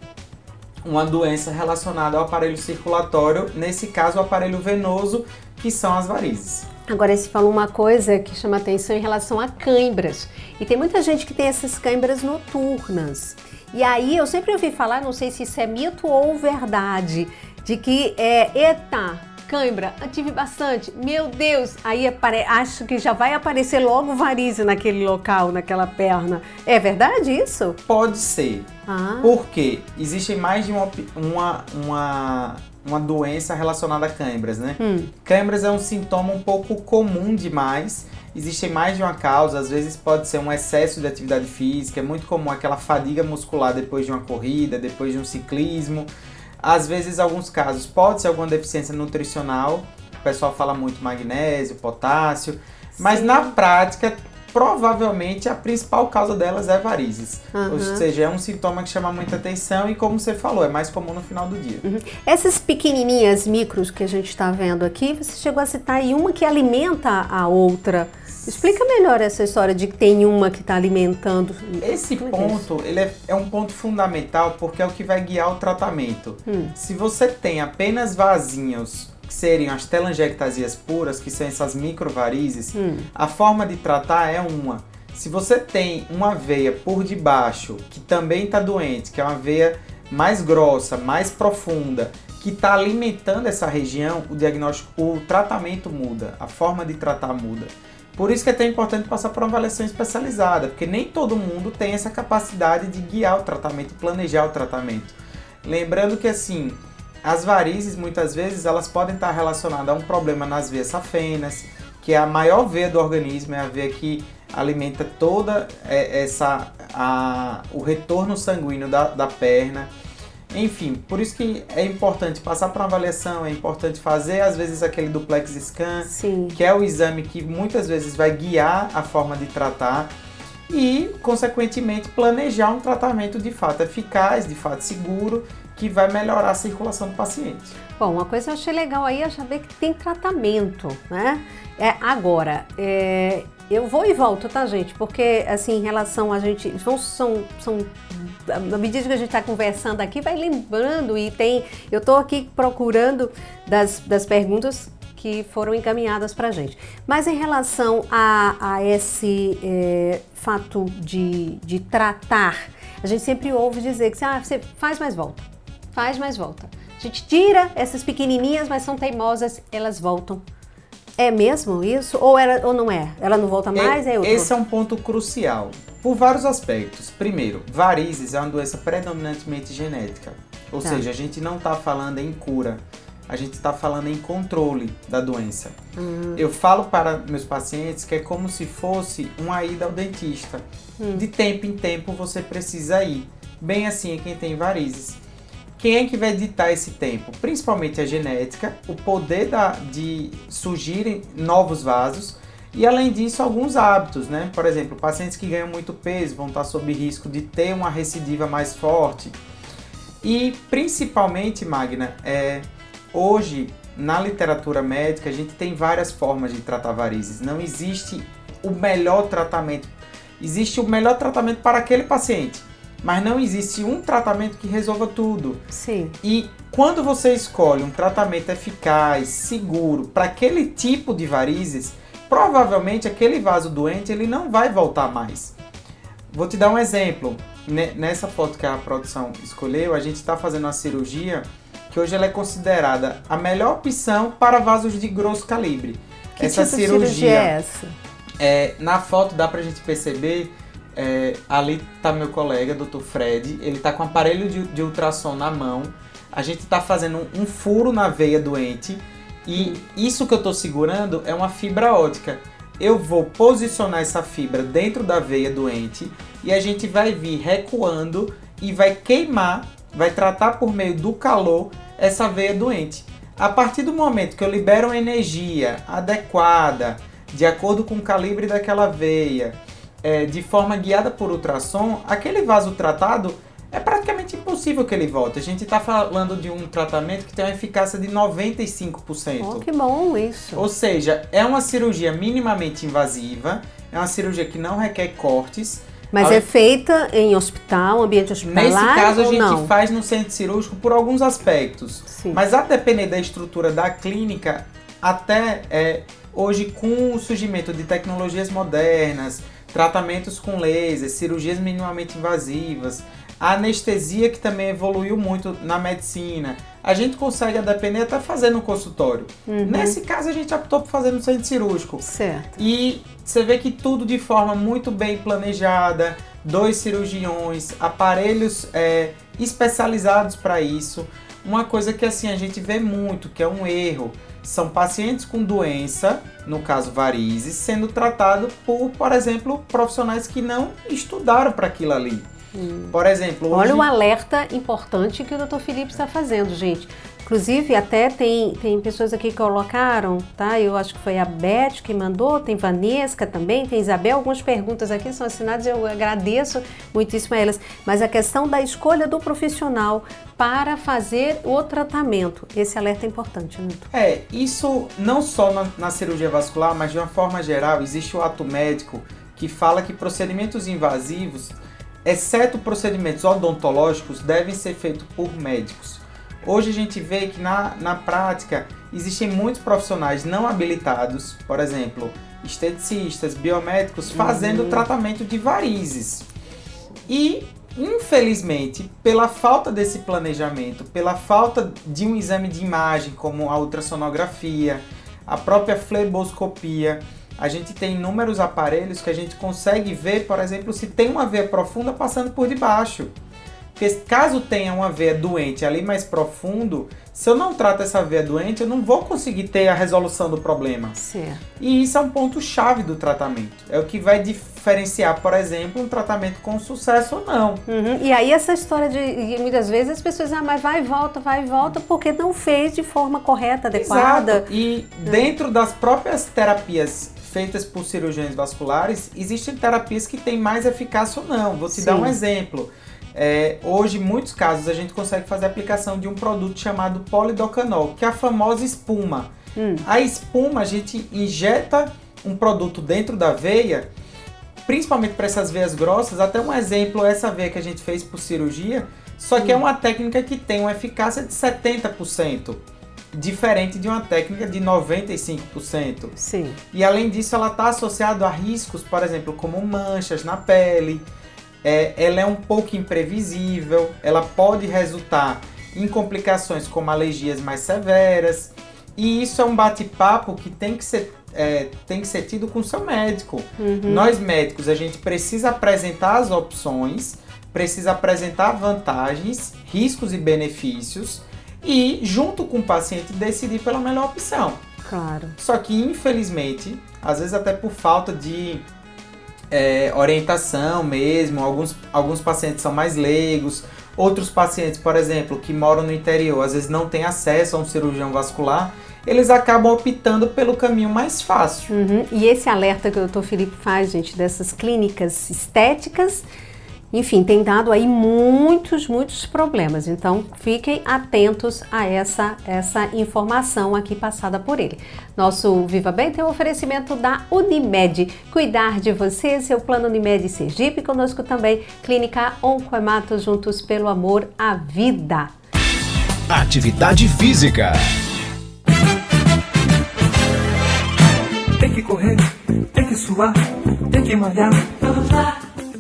uma doença relacionada ao aparelho circulatório, nesse caso, o aparelho venoso, que são as varizes. Agora, você falou uma coisa que chama atenção em relação a câimbras. E tem muita gente que tem essas câimbras noturnas. E aí eu sempre ouvi falar, não sei se isso é mito ou verdade, de que é, eita, cãibra, eu tive bastante, meu Deus, aí acho que já vai aparecer logo varize naquele local, naquela perna. É verdade isso? Pode ser. Ah. Porque existem mais de uma, uma, uma, uma doença relacionada a câimbras, né? Hum. Câimbras é um sintoma um pouco comum demais. Existem mais de uma causa, às vezes pode ser um excesso de atividade física, é muito comum aquela fadiga muscular depois de uma corrida, depois de um ciclismo. Às vezes, alguns casos, pode ser alguma deficiência nutricional. O pessoal fala muito magnésio, potássio. Mas Sim. na prática, provavelmente a principal causa delas é varizes. Aham. Ou seja, é um sintoma que chama muita atenção e, como você falou, é mais comum no final do dia. Uhum. Essas pequenininhas micros que a gente está vendo aqui, você chegou a citar aí uma que alimenta a outra. Explica melhor essa história de que tem uma que está alimentando. Esse Como é é ponto, ele é, é um ponto fundamental porque é o que vai guiar o tratamento. Hum. Se você tem apenas vasinhos, que seriam as telangiectasias puras, que são essas microvarizes, Hum. a forma de tratar é uma. Se você tem uma veia por debaixo, que também está doente, que é uma veia mais grossa, mais profunda, que está alimentando essa região, o diagnóstico, o tratamento muda, a forma de tratar muda. Por isso que é tão importante passar por uma avaliação especializada, porque nem todo mundo tem essa capacidade de guiar o tratamento, planejar o tratamento. Lembrando que assim, as varizes muitas vezes elas podem estar relacionadas a um problema nas veias safenas, que é a maior veia do organismo, é a veia que alimenta toda é, essa a, o retorno sanguíneo da, da perna. Enfim, por isso que é importante passar por uma avaliação, é importante fazer às vezes aquele duplex scan, Sim. que é o exame que muitas vezes vai guiar a forma de tratar e, consequentemente, planejar um tratamento de fato eficaz, de fato seguro, que vai melhorar a circulação do paciente. Bom, uma coisa que eu achei legal aí é saber que tem tratamento, né? É, agora, é, eu vou e volto, tá, gente? Porque, assim, em relação a gente. São. são, são à medida que a gente está conversando aqui, vai lembrando e tem. Eu estou aqui procurando das, das perguntas que foram encaminhadas para a gente. Mas em relação a, a esse é, fato de, de tratar, a gente sempre ouve dizer que ah, você faz mais volta, faz mais volta. A gente tira essas pequenininhas, mas são teimosas, elas voltam. É mesmo isso? Ou, era, ou não é? Ela não volta mais? É, outro? Esse é um ponto crucial, por vários aspectos. Primeiro, varizes é uma doença predominantemente genética. Ou Tá. seja, a gente não está falando em cura, a gente está falando em controle da doença. Hum. Eu falo para meus pacientes que é como se fosse uma ida ao dentista. Hum. De tempo em tempo você precisa ir. Bem assim é quem tem varizes. Quem é que vai ditar esse tempo? Principalmente a genética, o poder da, de surgirem novos vasos e além disso alguns hábitos, né? Por exemplo, pacientes que ganham muito peso vão estar sob risco de ter uma recidiva mais forte. E principalmente, Magna, é, hoje na literatura médica a gente tem várias formas de tratar varizes. Não existe o melhor tratamento. Existe o melhor tratamento para aquele paciente, mas não existe um tratamento que resolva tudo. Sim. E quando você escolhe um tratamento eficaz, seguro para aquele tipo de varizes, provavelmente aquele vaso doente ele não vai voltar mais. Vou te dar um exemplo. Ne- Nessa foto que a produção escolheu, a gente está fazendo uma cirurgia que hoje ela é considerada a melhor opção para vasos de grosso calibre. Que essa tipo de cirurgia é essa? é, na foto dá pra gente perceber, é, ali tá meu colega, Dr. Fred, ele tá com um aparelho de, de ultrassom na mão, a gente tá fazendo um, um furo na veia doente e isso que eu tô segurando é uma fibra ótica. Eu vou posicionar essa fibra dentro da veia doente e a gente vai vir recuando e vai queimar, vai tratar por meio do calor essa veia doente. A partir do momento que eu libero energia adequada, de acordo com o calibre daquela veia, é, de forma guiada por ultrassom, aquele vaso tratado é praticamente impossível que ele volte. A gente está falando de um tratamento que tem uma eficácia de 95%. Oh, que bom isso. Ou seja, é uma cirurgia minimamente invasiva, é uma cirurgia que não requer cortes. Mas A- é feita em hospital, ambiente hospitalar Nesse caso, a gente não? faz no centro cirúrgico por alguns aspectos. Sim. Mas a depender da estrutura da clínica, até é, hoje com o surgimento de tecnologias modernas, tratamentos com laser, cirurgias minimamente invasivas, a anestesia que também evoluiu muito na medicina, a gente consegue, a depender, até fazer no consultório. Uhum. Nesse caso, a gente optou por fazer no centro cirúrgico. Certo. E você vê que tudo de forma muito bem planejada, dois cirurgiões, aparelhos é, especializados para isso. Uma coisa que assim a gente vê muito, que é um erro, são pacientes com doença, no caso varizes, sendo tratados por, por exemplo, profissionais que não estudaram para aquilo ali. Por exemplo, hoje... Olha o alerta importante que o Dr. Felipe está fazendo, gente. Inclusive, até tem, tem pessoas aqui que colocaram, tá? Eu acho que foi a Beth que mandou, tem Vanesca também, tem Isabel. Algumas perguntas aqui são assinadas, eu agradeço muitíssimo a elas. Mas a questão da escolha do profissional para fazer o tratamento, esse alerta é importante, Nilton. É, isso não só na, na cirurgia vascular, mas de uma forma geral, existe o ato médico que fala que procedimentos invasivos, exceto procedimentos odontológicos, devem ser feitos por médicos. Hoje a gente vê que na, na prática existem muitos profissionais não habilitados, por exemplo, esteticistas, biomédicos, fazendo uhum. tratamento de varizes. E, infelizmente, pela falta desse planejamento, pela falta de um exame de imagem como a ultrassonografia, a própria fleboscopia, a gente tem inúmeros aparelhos que a gente consegue ver, por exemplo, se tem uma veia profunda passando por debaixo. Porque caso tenha uma veia doente ali mais profundo, se eu não trato essa veia doente, eu não vou conseguir ter a resolução do problema. Certo. E isso é um ponto chave do tratamento. É o que vai diferenciar, por exemplo, um tratamento com sucesso ou não. Uhum. E aí essa história de muitas vezes as pessoas ah, mas vai e volta, vai e volta porque não fez de forma correta, adequada. Exato. E é. dentro das próprias terapias feitas por cirurgiões vasculares, existem terapias que têm mais eficácia ou não. Vou te Sim. dar um exemplo. É, hoje, em muitos casos, a gente consegue fazer a aplicação de um produto chamado polidocanol, que é a famosa espuma. Hum. A espuma, a gente injeta um produto dentro da veia, principalmente para essas veias grossas. Até um exemplo, essa veia que a gente fez por cirurgia, só que é hum. é uma técnica que tem uma eficácia de 70%. Diferente de uma técnica de 95%. Sim. E além disso, ela está associada a riscos, por exemplo, como manchas na pele, é, ela é um pouco imprevisível, ela pode resultar em complicações como alergias mais severas. E isso é um bate-papo que tem que ser, é, tem que ser tido com o seu médico. Uhum. Nós médicos, a gente precisa apresentar as opções, precisa apresentar vantagens, riscos e benefícios e, junto com o paciente, decidir pela melhor opção. Claro. Só que, infelizmente, às vezes até por falta de é, orientação mesmo. Alguns, alguns pacientes são mais leigos. Outros pacientes, por exemplo, que moram no interior, às vezes não têm acesso a um cirurgião vascular, eles acabam optando pelo caminho mais fácil. Uhum. E esse alerta que o doutor Felipe faz, gente, dessas clínicas estéticas enfim, tem dado aí muitos, muitos problemas. Então, fiquem atentos a essa, essa informação aqui passada por ele. Nosso Viva Bem tem o um oferecimento da Unimed. Cuidar de você, seu plano Unimed Sergipe. Conosco também, Clínica Oncoemato, juntos pelo amor à vida. Atividade Física. Tem que correr, tem que suar, tem que malhar.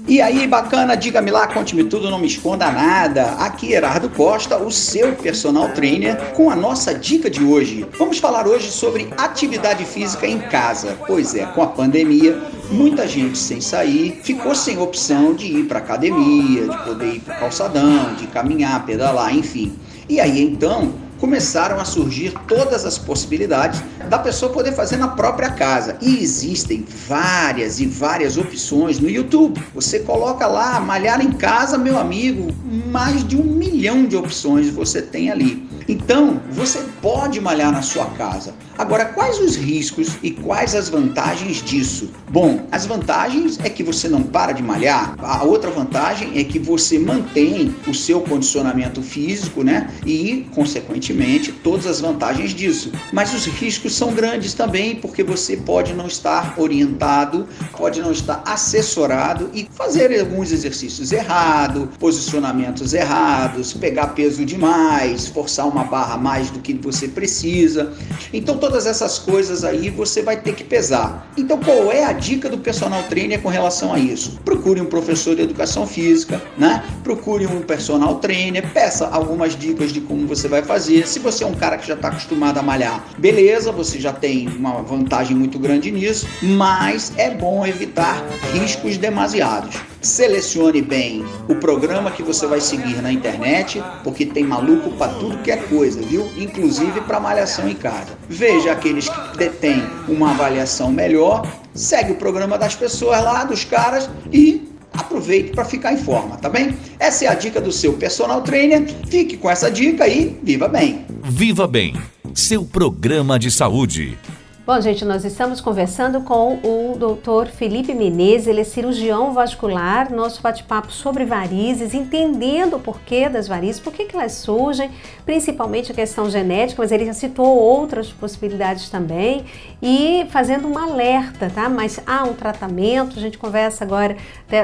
E aí, bacana, diga-me lá, conte-me tudo, não me esconda nada. Aqui Gerardo Costa, o seu personal trainer, com a nossa dica de hoje. Vamos falar hoje sobre atividade física em casa. Pois é, com a pandemia, muita gente sem sair ficou sem opção de ir para academia, de poder ir para calçadão, de caminhar, pedalar, enfim. E aí então começaram a surgir todas as possibilidades da pessoa poder fazer na própria casa. E existem várias e várias opções no YouTube. Você coloca lá, malhar em casa, meu amigo, mais de um milhão de opções você tem ali. Então, você pode malhar na sua casa. Agora, quais os riscos e quais as vantagens disso? Bom, as vantagens é que você não para de malhar. A outra vantagem é que você mantém o seu condicionamento físico, né? E, consequentemente, todas as vantagens disso. Mas os riscos são grandes também, porque você pode não estar orientado, pode não estar assessorado e fazer alguns exercícios errados, posicionamentos errados, pegar peso demais, forçar uma barra mais do que você precisa. Então, todas essas coisas aí você vai ter que pesar. Então, qual é a dica do personal trainer com relação a isso? Procure um professor de educação física, né? Procure um personal trainer, peça algumas dicas de como você vai fazer. Se você é um cara que já está acostumado a malhar, beleza, você já tem uma vantagem muito grande nisso, mas é bom evitar riscos demasiados. Selecione bem o programa que você vai seguir na internet, porque tem maluco para tudo que é coisa, viu? Inclusive para malhação em casa. Veja aqueles que detêm uma avaliação melhor, segue o programa das pessoas lá, dos caras e Aproveite para ficar em forma, tá bem? Essa é a dica do seu personal trainer. Fique com essa dica e viva bem. Viva Bem, seu programa de saúde. Bom, gente, nós estamos conversando com o doutor Felipe Menezes, ele é cirurgião vascular, nosso bate-papo sobre varizes, entendendo o porquê das varizes, por que elas surgem, principalmente a questão genética, mas ele já citou outras possibilidades também, e fazendo um alerta, tá? Mas há um tratamento, a gente conversa agora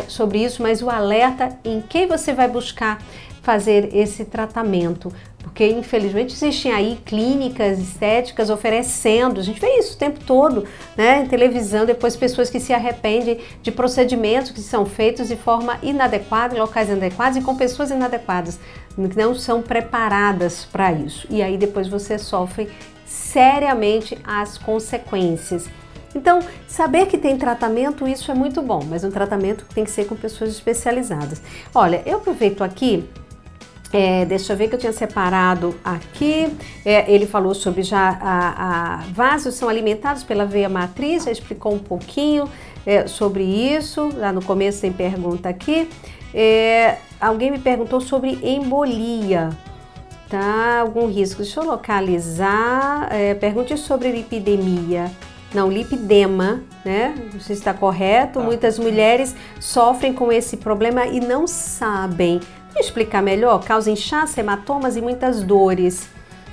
sobre isso, mas o alerta em quem você vai buscar fazer esse tratamento porque infelizmente existem aí clínicas estéticas oferecendo, a gente vê isso o tempo todo, né, em televisão, depois pessoas que se arrependem de procedimentos que são feitos de forma inadequada, em locais inadequados e com pessoas inadequadas, que não são preparadas para isso. E aí depois você sofre seriamente as consequências. Então, saber que tem tratamento, isso é muito bom, mas um tratamento tem que ser com pessoas especializadas. Olha, eu aproveito aqui é, deixa eu ver que eu tinha separado aqui. É, ele falou sobre já a, a, vasos são alimentados pela veia matriz, já explicou um pouquinho é, sobre isso. Lá no começo tem pergunta aqui. É, alguém me perguntou sobre embolia. Tá? Algum risco? Deixa eu localizar. É, pergunte sobre lipidemia. Não, lipidema, né? Não sei se está correto. Tá. Muitas mulheres sofrem com esse problema e não sabem explicar melhor? Causa inchaço, hematomas e muitas dores.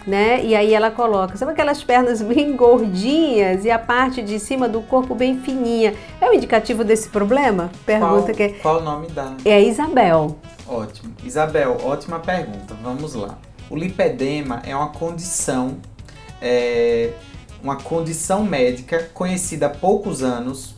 Né? E aí ela coloca, sabe aquelas pernas bem gordinhas e a parte de cima do corpo bem fininha? É um indicativo desse problema? Pergunta qual, que Qual o nome da? É Isabel. Ótimo. Isabel, ótima pergunta. Vamos lá. O lipedema é uma condição, é, uma condição médica conhecida há poucos anos.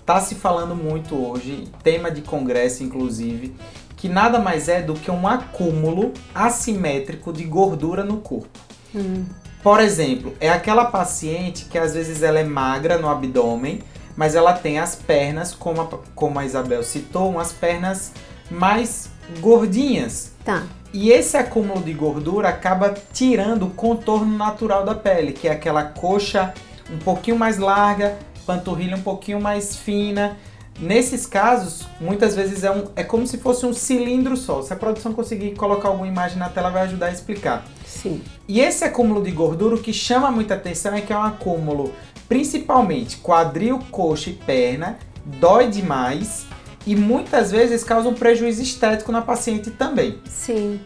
Está se falando muito hoje, tema de congresso inclusive, que nada mais é do que um acúmulo assimétrico de gordura no corpo. Hum. Por exemplo, é aquela paciente que às vezes ela é magra no abdômen, mas ela tem as pernas, como a, como a Isabel citou, umas pernas mais gordinhas. Tá. E esse acúmulo de gordura acaba tirando o contorno natural da pele, que é aquela coxa um pouquinho mais larga, panturrilha um pouquinho mais fina. Nesses casos, muitas vezes é, um, é como se fosse um cilindro só. Se a produção conseguir colocar alguma imagem na tela, vai ajudar a explicar. Sim. E esse acúmulo de gordura, o que chama muita atenção é que é um acúmulo principalmente quadril, coxa e perna, dói demais e muitas vezes causa um prejuízo estético na paciente também. Sim.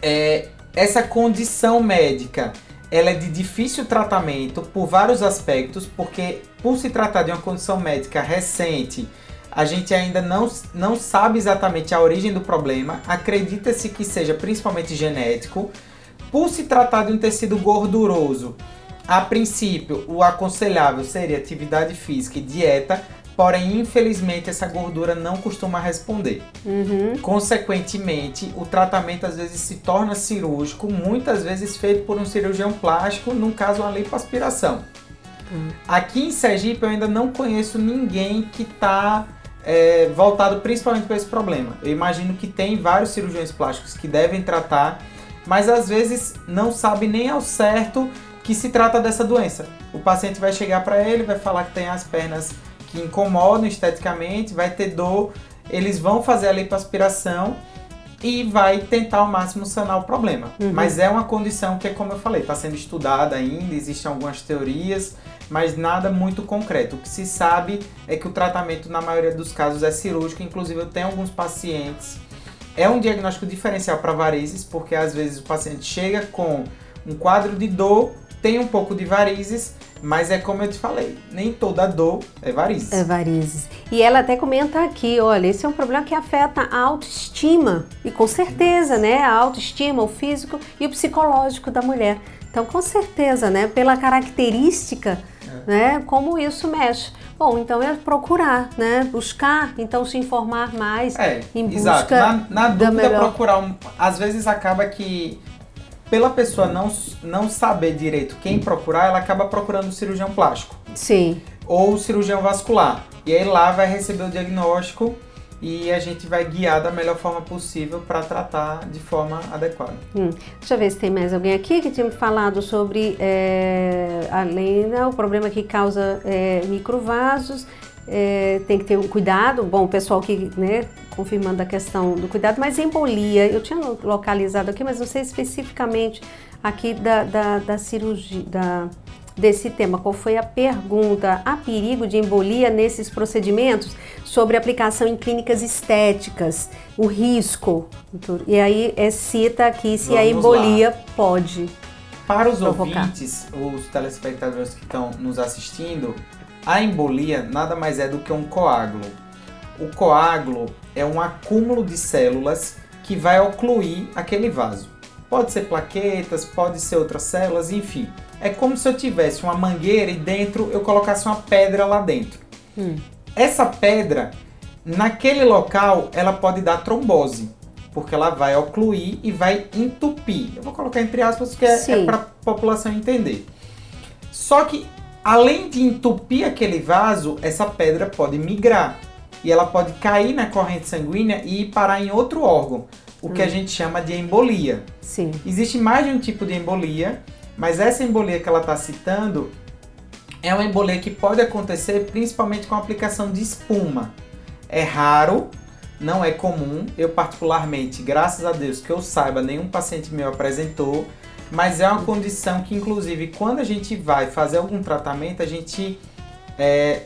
É, essa condição médica ela é de difícil tratamento por vários aspectos, porque por se tratar de uma condição médica recente, a gente ainda não, não sabe exatamente a origem do problema, acredita-se que seja principalmente genético. Por se tratar de um tecido gorduroso, a princípio o aconselhável seria atividade física e dieta, Porém, infelizmente, essa gordura não costuma responder. Uhum. Consequentemente, o tratamento às vezes se torna cirúrgico, muitas vezes feito por um cirurgião plástico, no caso, uma lipoaspiração. Aqui em Sergipe, eu ainda não conheço ninguém que está é, voltado principalmente para esse problema. Eu imagino que tem vários cirurgiões plásticos que devem tratar, mas às vezes não sabe nem ao certo que se trata dessa doença. O paciente vai chegar para ele, vai falar que tem as pernas que incomodam esteticamente, vai ter dor, eles vão fazer a lipoaspiração e vai tentar ao máximo sanar o problema. Uhum. Mas é uma condição que, como eu falei, está sendo estudada ainda, existem algumas teorias, mas nada muito concreto. O que se sabe é que o tratamento, na maioria dos casos, é cirúrgico. Inclusive, eu tenho alguns pacientes. É um diagnóstico diferencial para varizes, porque às vezes o paciente chega com um quadro de dor, tem um pouco de varizes, mas é como eu te falei, nem toda dor é varizes. É varizes. E ela até comenta aqui, olha, esse é um problema que afeta a autoestima. E com certeza, né? A autoestima, o físico e o psicológico da mulher. Então, com certeza, né? Pela característica, é. né? Como isso mexe. Bom, então é procurar, né? Buscar, então se informar mais é, em busca exato. Na, na dúvida, melhor... procurar um. Às vezes acaba que pela pessoa não, não saber direito quem procurar, ela acaba procurando o cirurgião plástico. Sim. Ou o cirurgião vascular. E aí lá vai receber o diagnóstico e a gente vai guiar da melhor forma possível para tratar de forma adequada. Hum. Deixa eu ver se tem mais alguém aqui que tinha falado sobre, é, além, né, o problema que causa é, microvasos é, tem que ter um cuidado. Bom, o pessoal que, né, confirmando a questão do cuidado, mas embolia, eu tinha localizado aqui, mas não sei especificamente aqui da, da, da cirurgia, da, desse tema. Qual foi a pergunta? Há perigo de embolia nesses procedimentos sobre aplicação em clínicas estéticas? O risco? E aí é, cita aqui se Vamos a embolia lá. pode. Para os provocar. ouvintes, os telespectadores que estão nos assistindo, a embolia nada mais é do que um coágulo. O coágulo é um acúmulo de células que vai ocluir aquele vaso. Pode ser plaquetas, pode ser outras células, enfim. É como se eu tivesse uma mangueira e dentro eu colocasse uma pedra lá dentro. Hum. Essa pedra, naquele local, ela pode dar trombose, porque ela vai ocluir e vai entupir. Eu vou colocar entre aspas porque é, é para a população entender. Só que Além de entupir aquele vaso, essa pedra pode migrar e ela pode cair na corrente sanguínea e ir parar em outro órgão, o que hum. a gente chama de embolia. Sim. Existe mais de um tipo de embolia, mas essa embolia que ela está citando é uma embolia que pode acontecer principalmente com a aplicação de espuma. É raro, não é comum. Eu particularmente, graças a Deus que eu saiba, nenhum paciente meu apresentou mas é uma condição que, inclusive, quando a gente vai fazer algum tratamento, a gente é,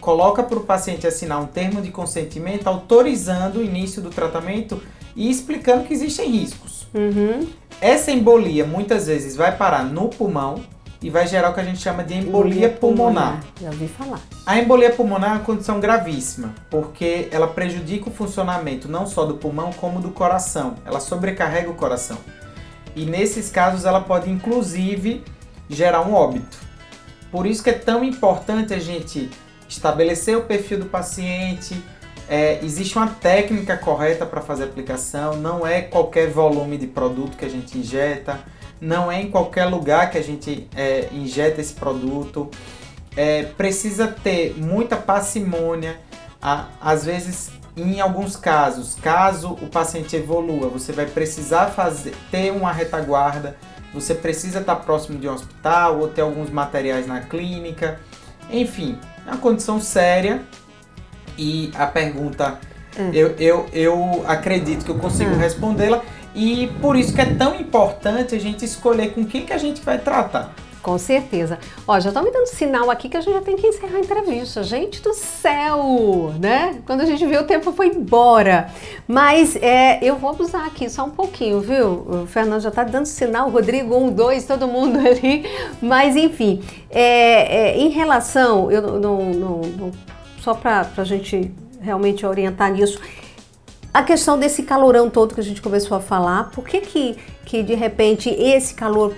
coloca para o paciente assinar um termo de consentimento autorizando o início do tratamento e explicando que existem riscos. Uhum. Essa embolia muitas vezes vai parar no pulmão e vai gerar o que a gente chama de embolia pulmonar. pulmonar. Já ouvi falar. A embolia pulmonar é uma condição gravíssima, porque ela prejudica o funcionamento não só do pulmão, como do coração. Ela sobrecarrega o coração. E nesses casos ela pode inclusive gerar um óbito. Por isso que é tão importante a gente estabelecer o perfil do paciente. É, existe uma técnica correta para fazer a aplicação, não é qualquer volume de produto que a gente injeta, não é em qualquer lugar que a gente é, injeta esse produto. É, precisa ter muita parcimônia, às vezes em alguns casos, caso o paciente evolua, você vai precisar fazer, ter uma retaguarda, você precisa estar próximo de um hospital ou ter alguns materiais na clínica. Enfim, é uma condição séria e a pergunta é. eu, eu, eu acredito que eu consigo é. respondê-la e por isso que é tão importante a gente escolher com quem que a gente vai tratar. Com certeza. Ó, já estão me dando sinal aqui que a gente já tem que encerrar a entrevista. Gente do céu, né? Quando a gente viu o tempo foi embora. Mas é, eu vou abusar aqui só um pouquinho, viu? O Fernando já está dando sinal, Rodrigo, um, dois, todo mundo <laughs> ali. Mas enfim, é, é, em relação, eu não, não, não só para a gente realmente orientar nisso, a questão desse calorão todo que a gente começou a falar, por que que, que de repente esse calor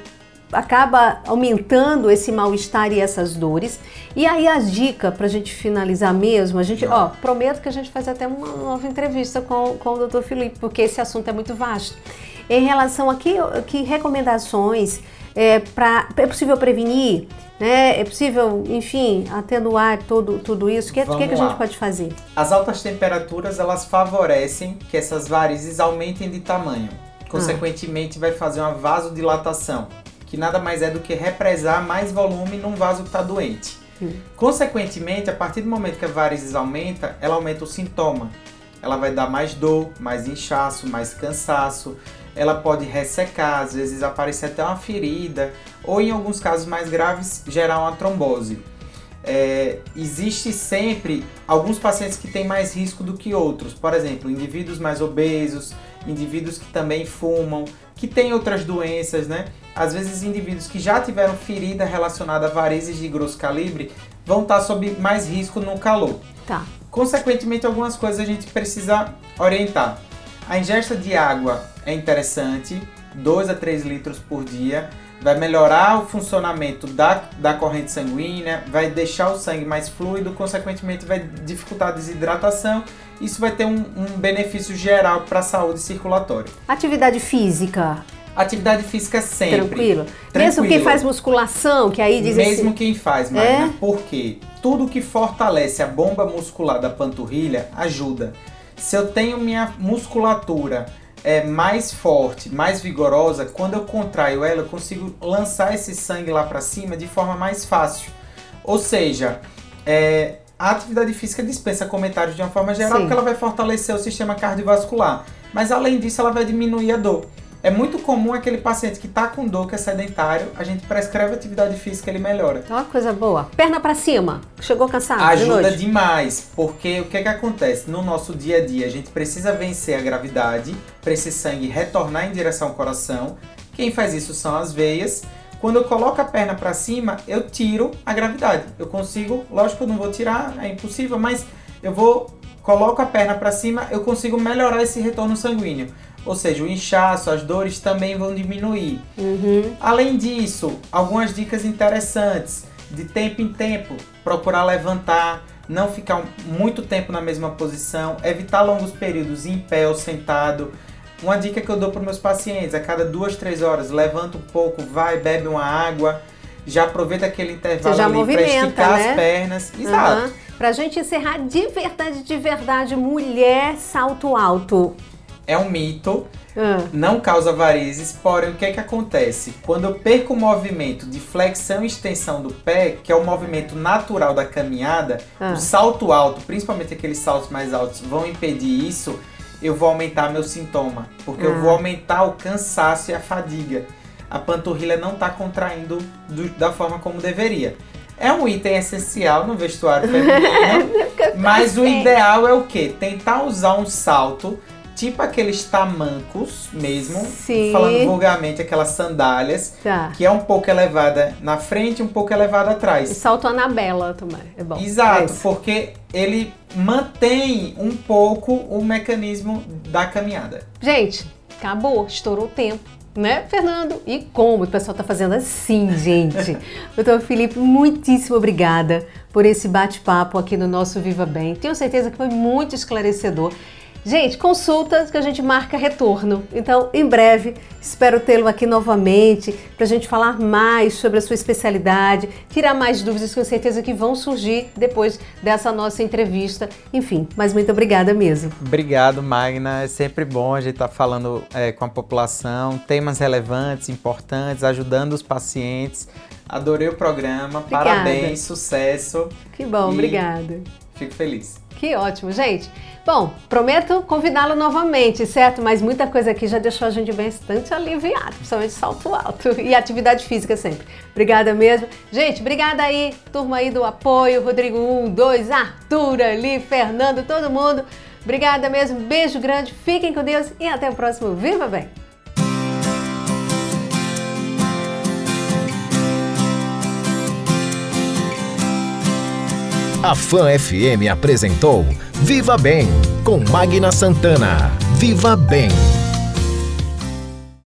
acaba aumentando esse mal-estar e essas dores. E aí a dica para a gente finalizar mesmo, a gente, ó, prometo que a gente faz até uma nova entrevista com, com o Dr. Felipe, porque esse assunto é muito vasto. Em relação a que, que recomendações é, para é possível prevenir, né? É possível, enfim, atenuar todo, tudo isso. O que, que, que a gente pode fazer? As altas temperaturas elas favorecem que essas varizes aumentem de tamanho. Consequentemente, ah. vai fazer uma vasodilatação que nada mais é do que represar mais volume num vaso que está doente. Consequentemente, a partir do momento que a varizes aumenta, ela aumenta o sintoma. Ela vai dar mais dor, mais inchaço, mais cansaço. Ela pode ressecar, às vezes aparecer até uma ferida, ou em alguns casos mais graves, gerar uma trombose. É, existe sempre alguns pacientes que têm mais risco do que outros. Por exemplo, indivíduos mais obesos, indivíduos que também fumam, que têm outras doenças, né? Às vezes indivíduos que já tiveram ferida relacionada a varizes de grosso calibre vão estar sob mais risco no calor. Tá. Consequentemente, algumas coisas a gente precisa orientar. A ingesta de água é interessante, 2 a 3 litros por dia, vai melhorar o funcionamento da, da corrente sanguínea, vai deixar o sangue mais fluido, consequentemente vai dificultar a desidratação isso vai ter um, um benefício geral para a saúde circulatória. Atividade física. Atividade física sempre. Tranquilo. Tranquilo. Mesmo quem faz musculação, que aí diz Mesmo assim... quem faz, Marina, é? porque tudo que fortalece a bomba muscular da panturrilha ajuda. Se eu tenho minha musculatura é, mais forte, mais vigorosa, quando eu contraio ela, eu consigo lançar esse sangue lá para cima de forma mais fácil. Ou seja, é, a atividade física dispensa comentários de uma forma geral, Sim. porque ela vai fortalecer o sistema cardiovascular. Mas além disso, ela vai diminuir a dor. É muito comum aquele paciente que está com dor, que é sedentário, a gente prescreve atividade física, ele melhora. Ó, coisa boa. Perna pra cima. Chegou cansado de Ajuda noite? demais, porque o que é que acontece? No nosso dia a dia, a gente precisa vencer a gravidade para esse sangue retornar em direção ao coração. Quem faz isso são as veias. Quando eu coloco a perna para cima, eu tiro a gravidade. Eu consigo, lógico eu não vou tirar, é impossível, mas eu vou coloco a perna para cima, eu consigo melhorar esse retorno sanguíneo. Ou seja, o inchaço, as dores também vão diminuir. Uhum. Além disso, algumas dicas interessantes. De tempo em tempo, procurar levantar, não ficar muito tempo na mesma posição, evitar longos períodos em pé ou sentado. Uma dica que eu dou para meus pacientes, a cada duas, três horas, levanta um pouco, vai, bebe uma água, já aproveita aquele intervalo ali para esticar né? as pernas. Exato. Aham. Pra gente encerrar de verdade, de verdade, mulher salto alto. É um mito, Ah. não causa varizes, porém o que é que acontece? Quando eu perco o movimento de flexão e extensão do pé, que é o movimento natural da caminhada, Ah. o salto alto, principalmente aqueles saltos mais altos, vão impedir isso, eu vou aumentar meu sintoma, porque eu Ah. vou aumentar o cansaço e a fadiga. A panturrilha não está contraindo do- da forma como deveria. É um item essencial no vestuário <laughs> feminino, mas o ideal é o quê? Tentar usar um salto, tipo aqueles tamancos mesmo, Sim. falando vulgarmente, aquelas sandálias, Tá. que é um pouco elevada na frente e um pouco elevada E atrás. salto Anabela também. É bom. É Exato, isso. porque ele mantém um pouco o mecanismo da caminhada. Gente, acabou, estourou o tempo. Né, Fernando? E como o pessoal tá fazendo assim, gente? <laughs> Doutor Felipe, muitíssimo obrigada por esse bate-papo aqui no nosso Viva Bem. Tenho certeza que foi muito esclarecedor. Gente, consultas que a gente marca retorno. Então, em breve, espero tê-lo aqui novamente para a gente falar mais sobre a sua especialidade, tirar mais dúvidas, com certeza que vão surgir depois dessa nossa entrevista. Enfim, mas muito obrigada mesmo. Obrigado, Magna. É sempre bom a gente estar falando é, com a população, temas relevantes, importantes, ajudando os pacientes. Adorei o programa, Obrigada. parabéns, sucesso. Que bom, obrigada. Fico feliz. Que ótimo, gente. Bom, prometo convidá-lo novamente, certo? Mas muita coisa aqui já deixou a gente bastante aliviado, principalmente salto alto <laughs> e atividade física sempre. Obrigada mesmo. Gente, obrigada aí, turma aí do apoio, Rodrigo 1, 2, Arthur ali, Fernando, todo mundo. Obrigada mesmo, beijo grande, fiquem com Deus e até o próximo Viva Bem! A Fan FM apresentou Viva Bem com Magna Santana. Viva Bem.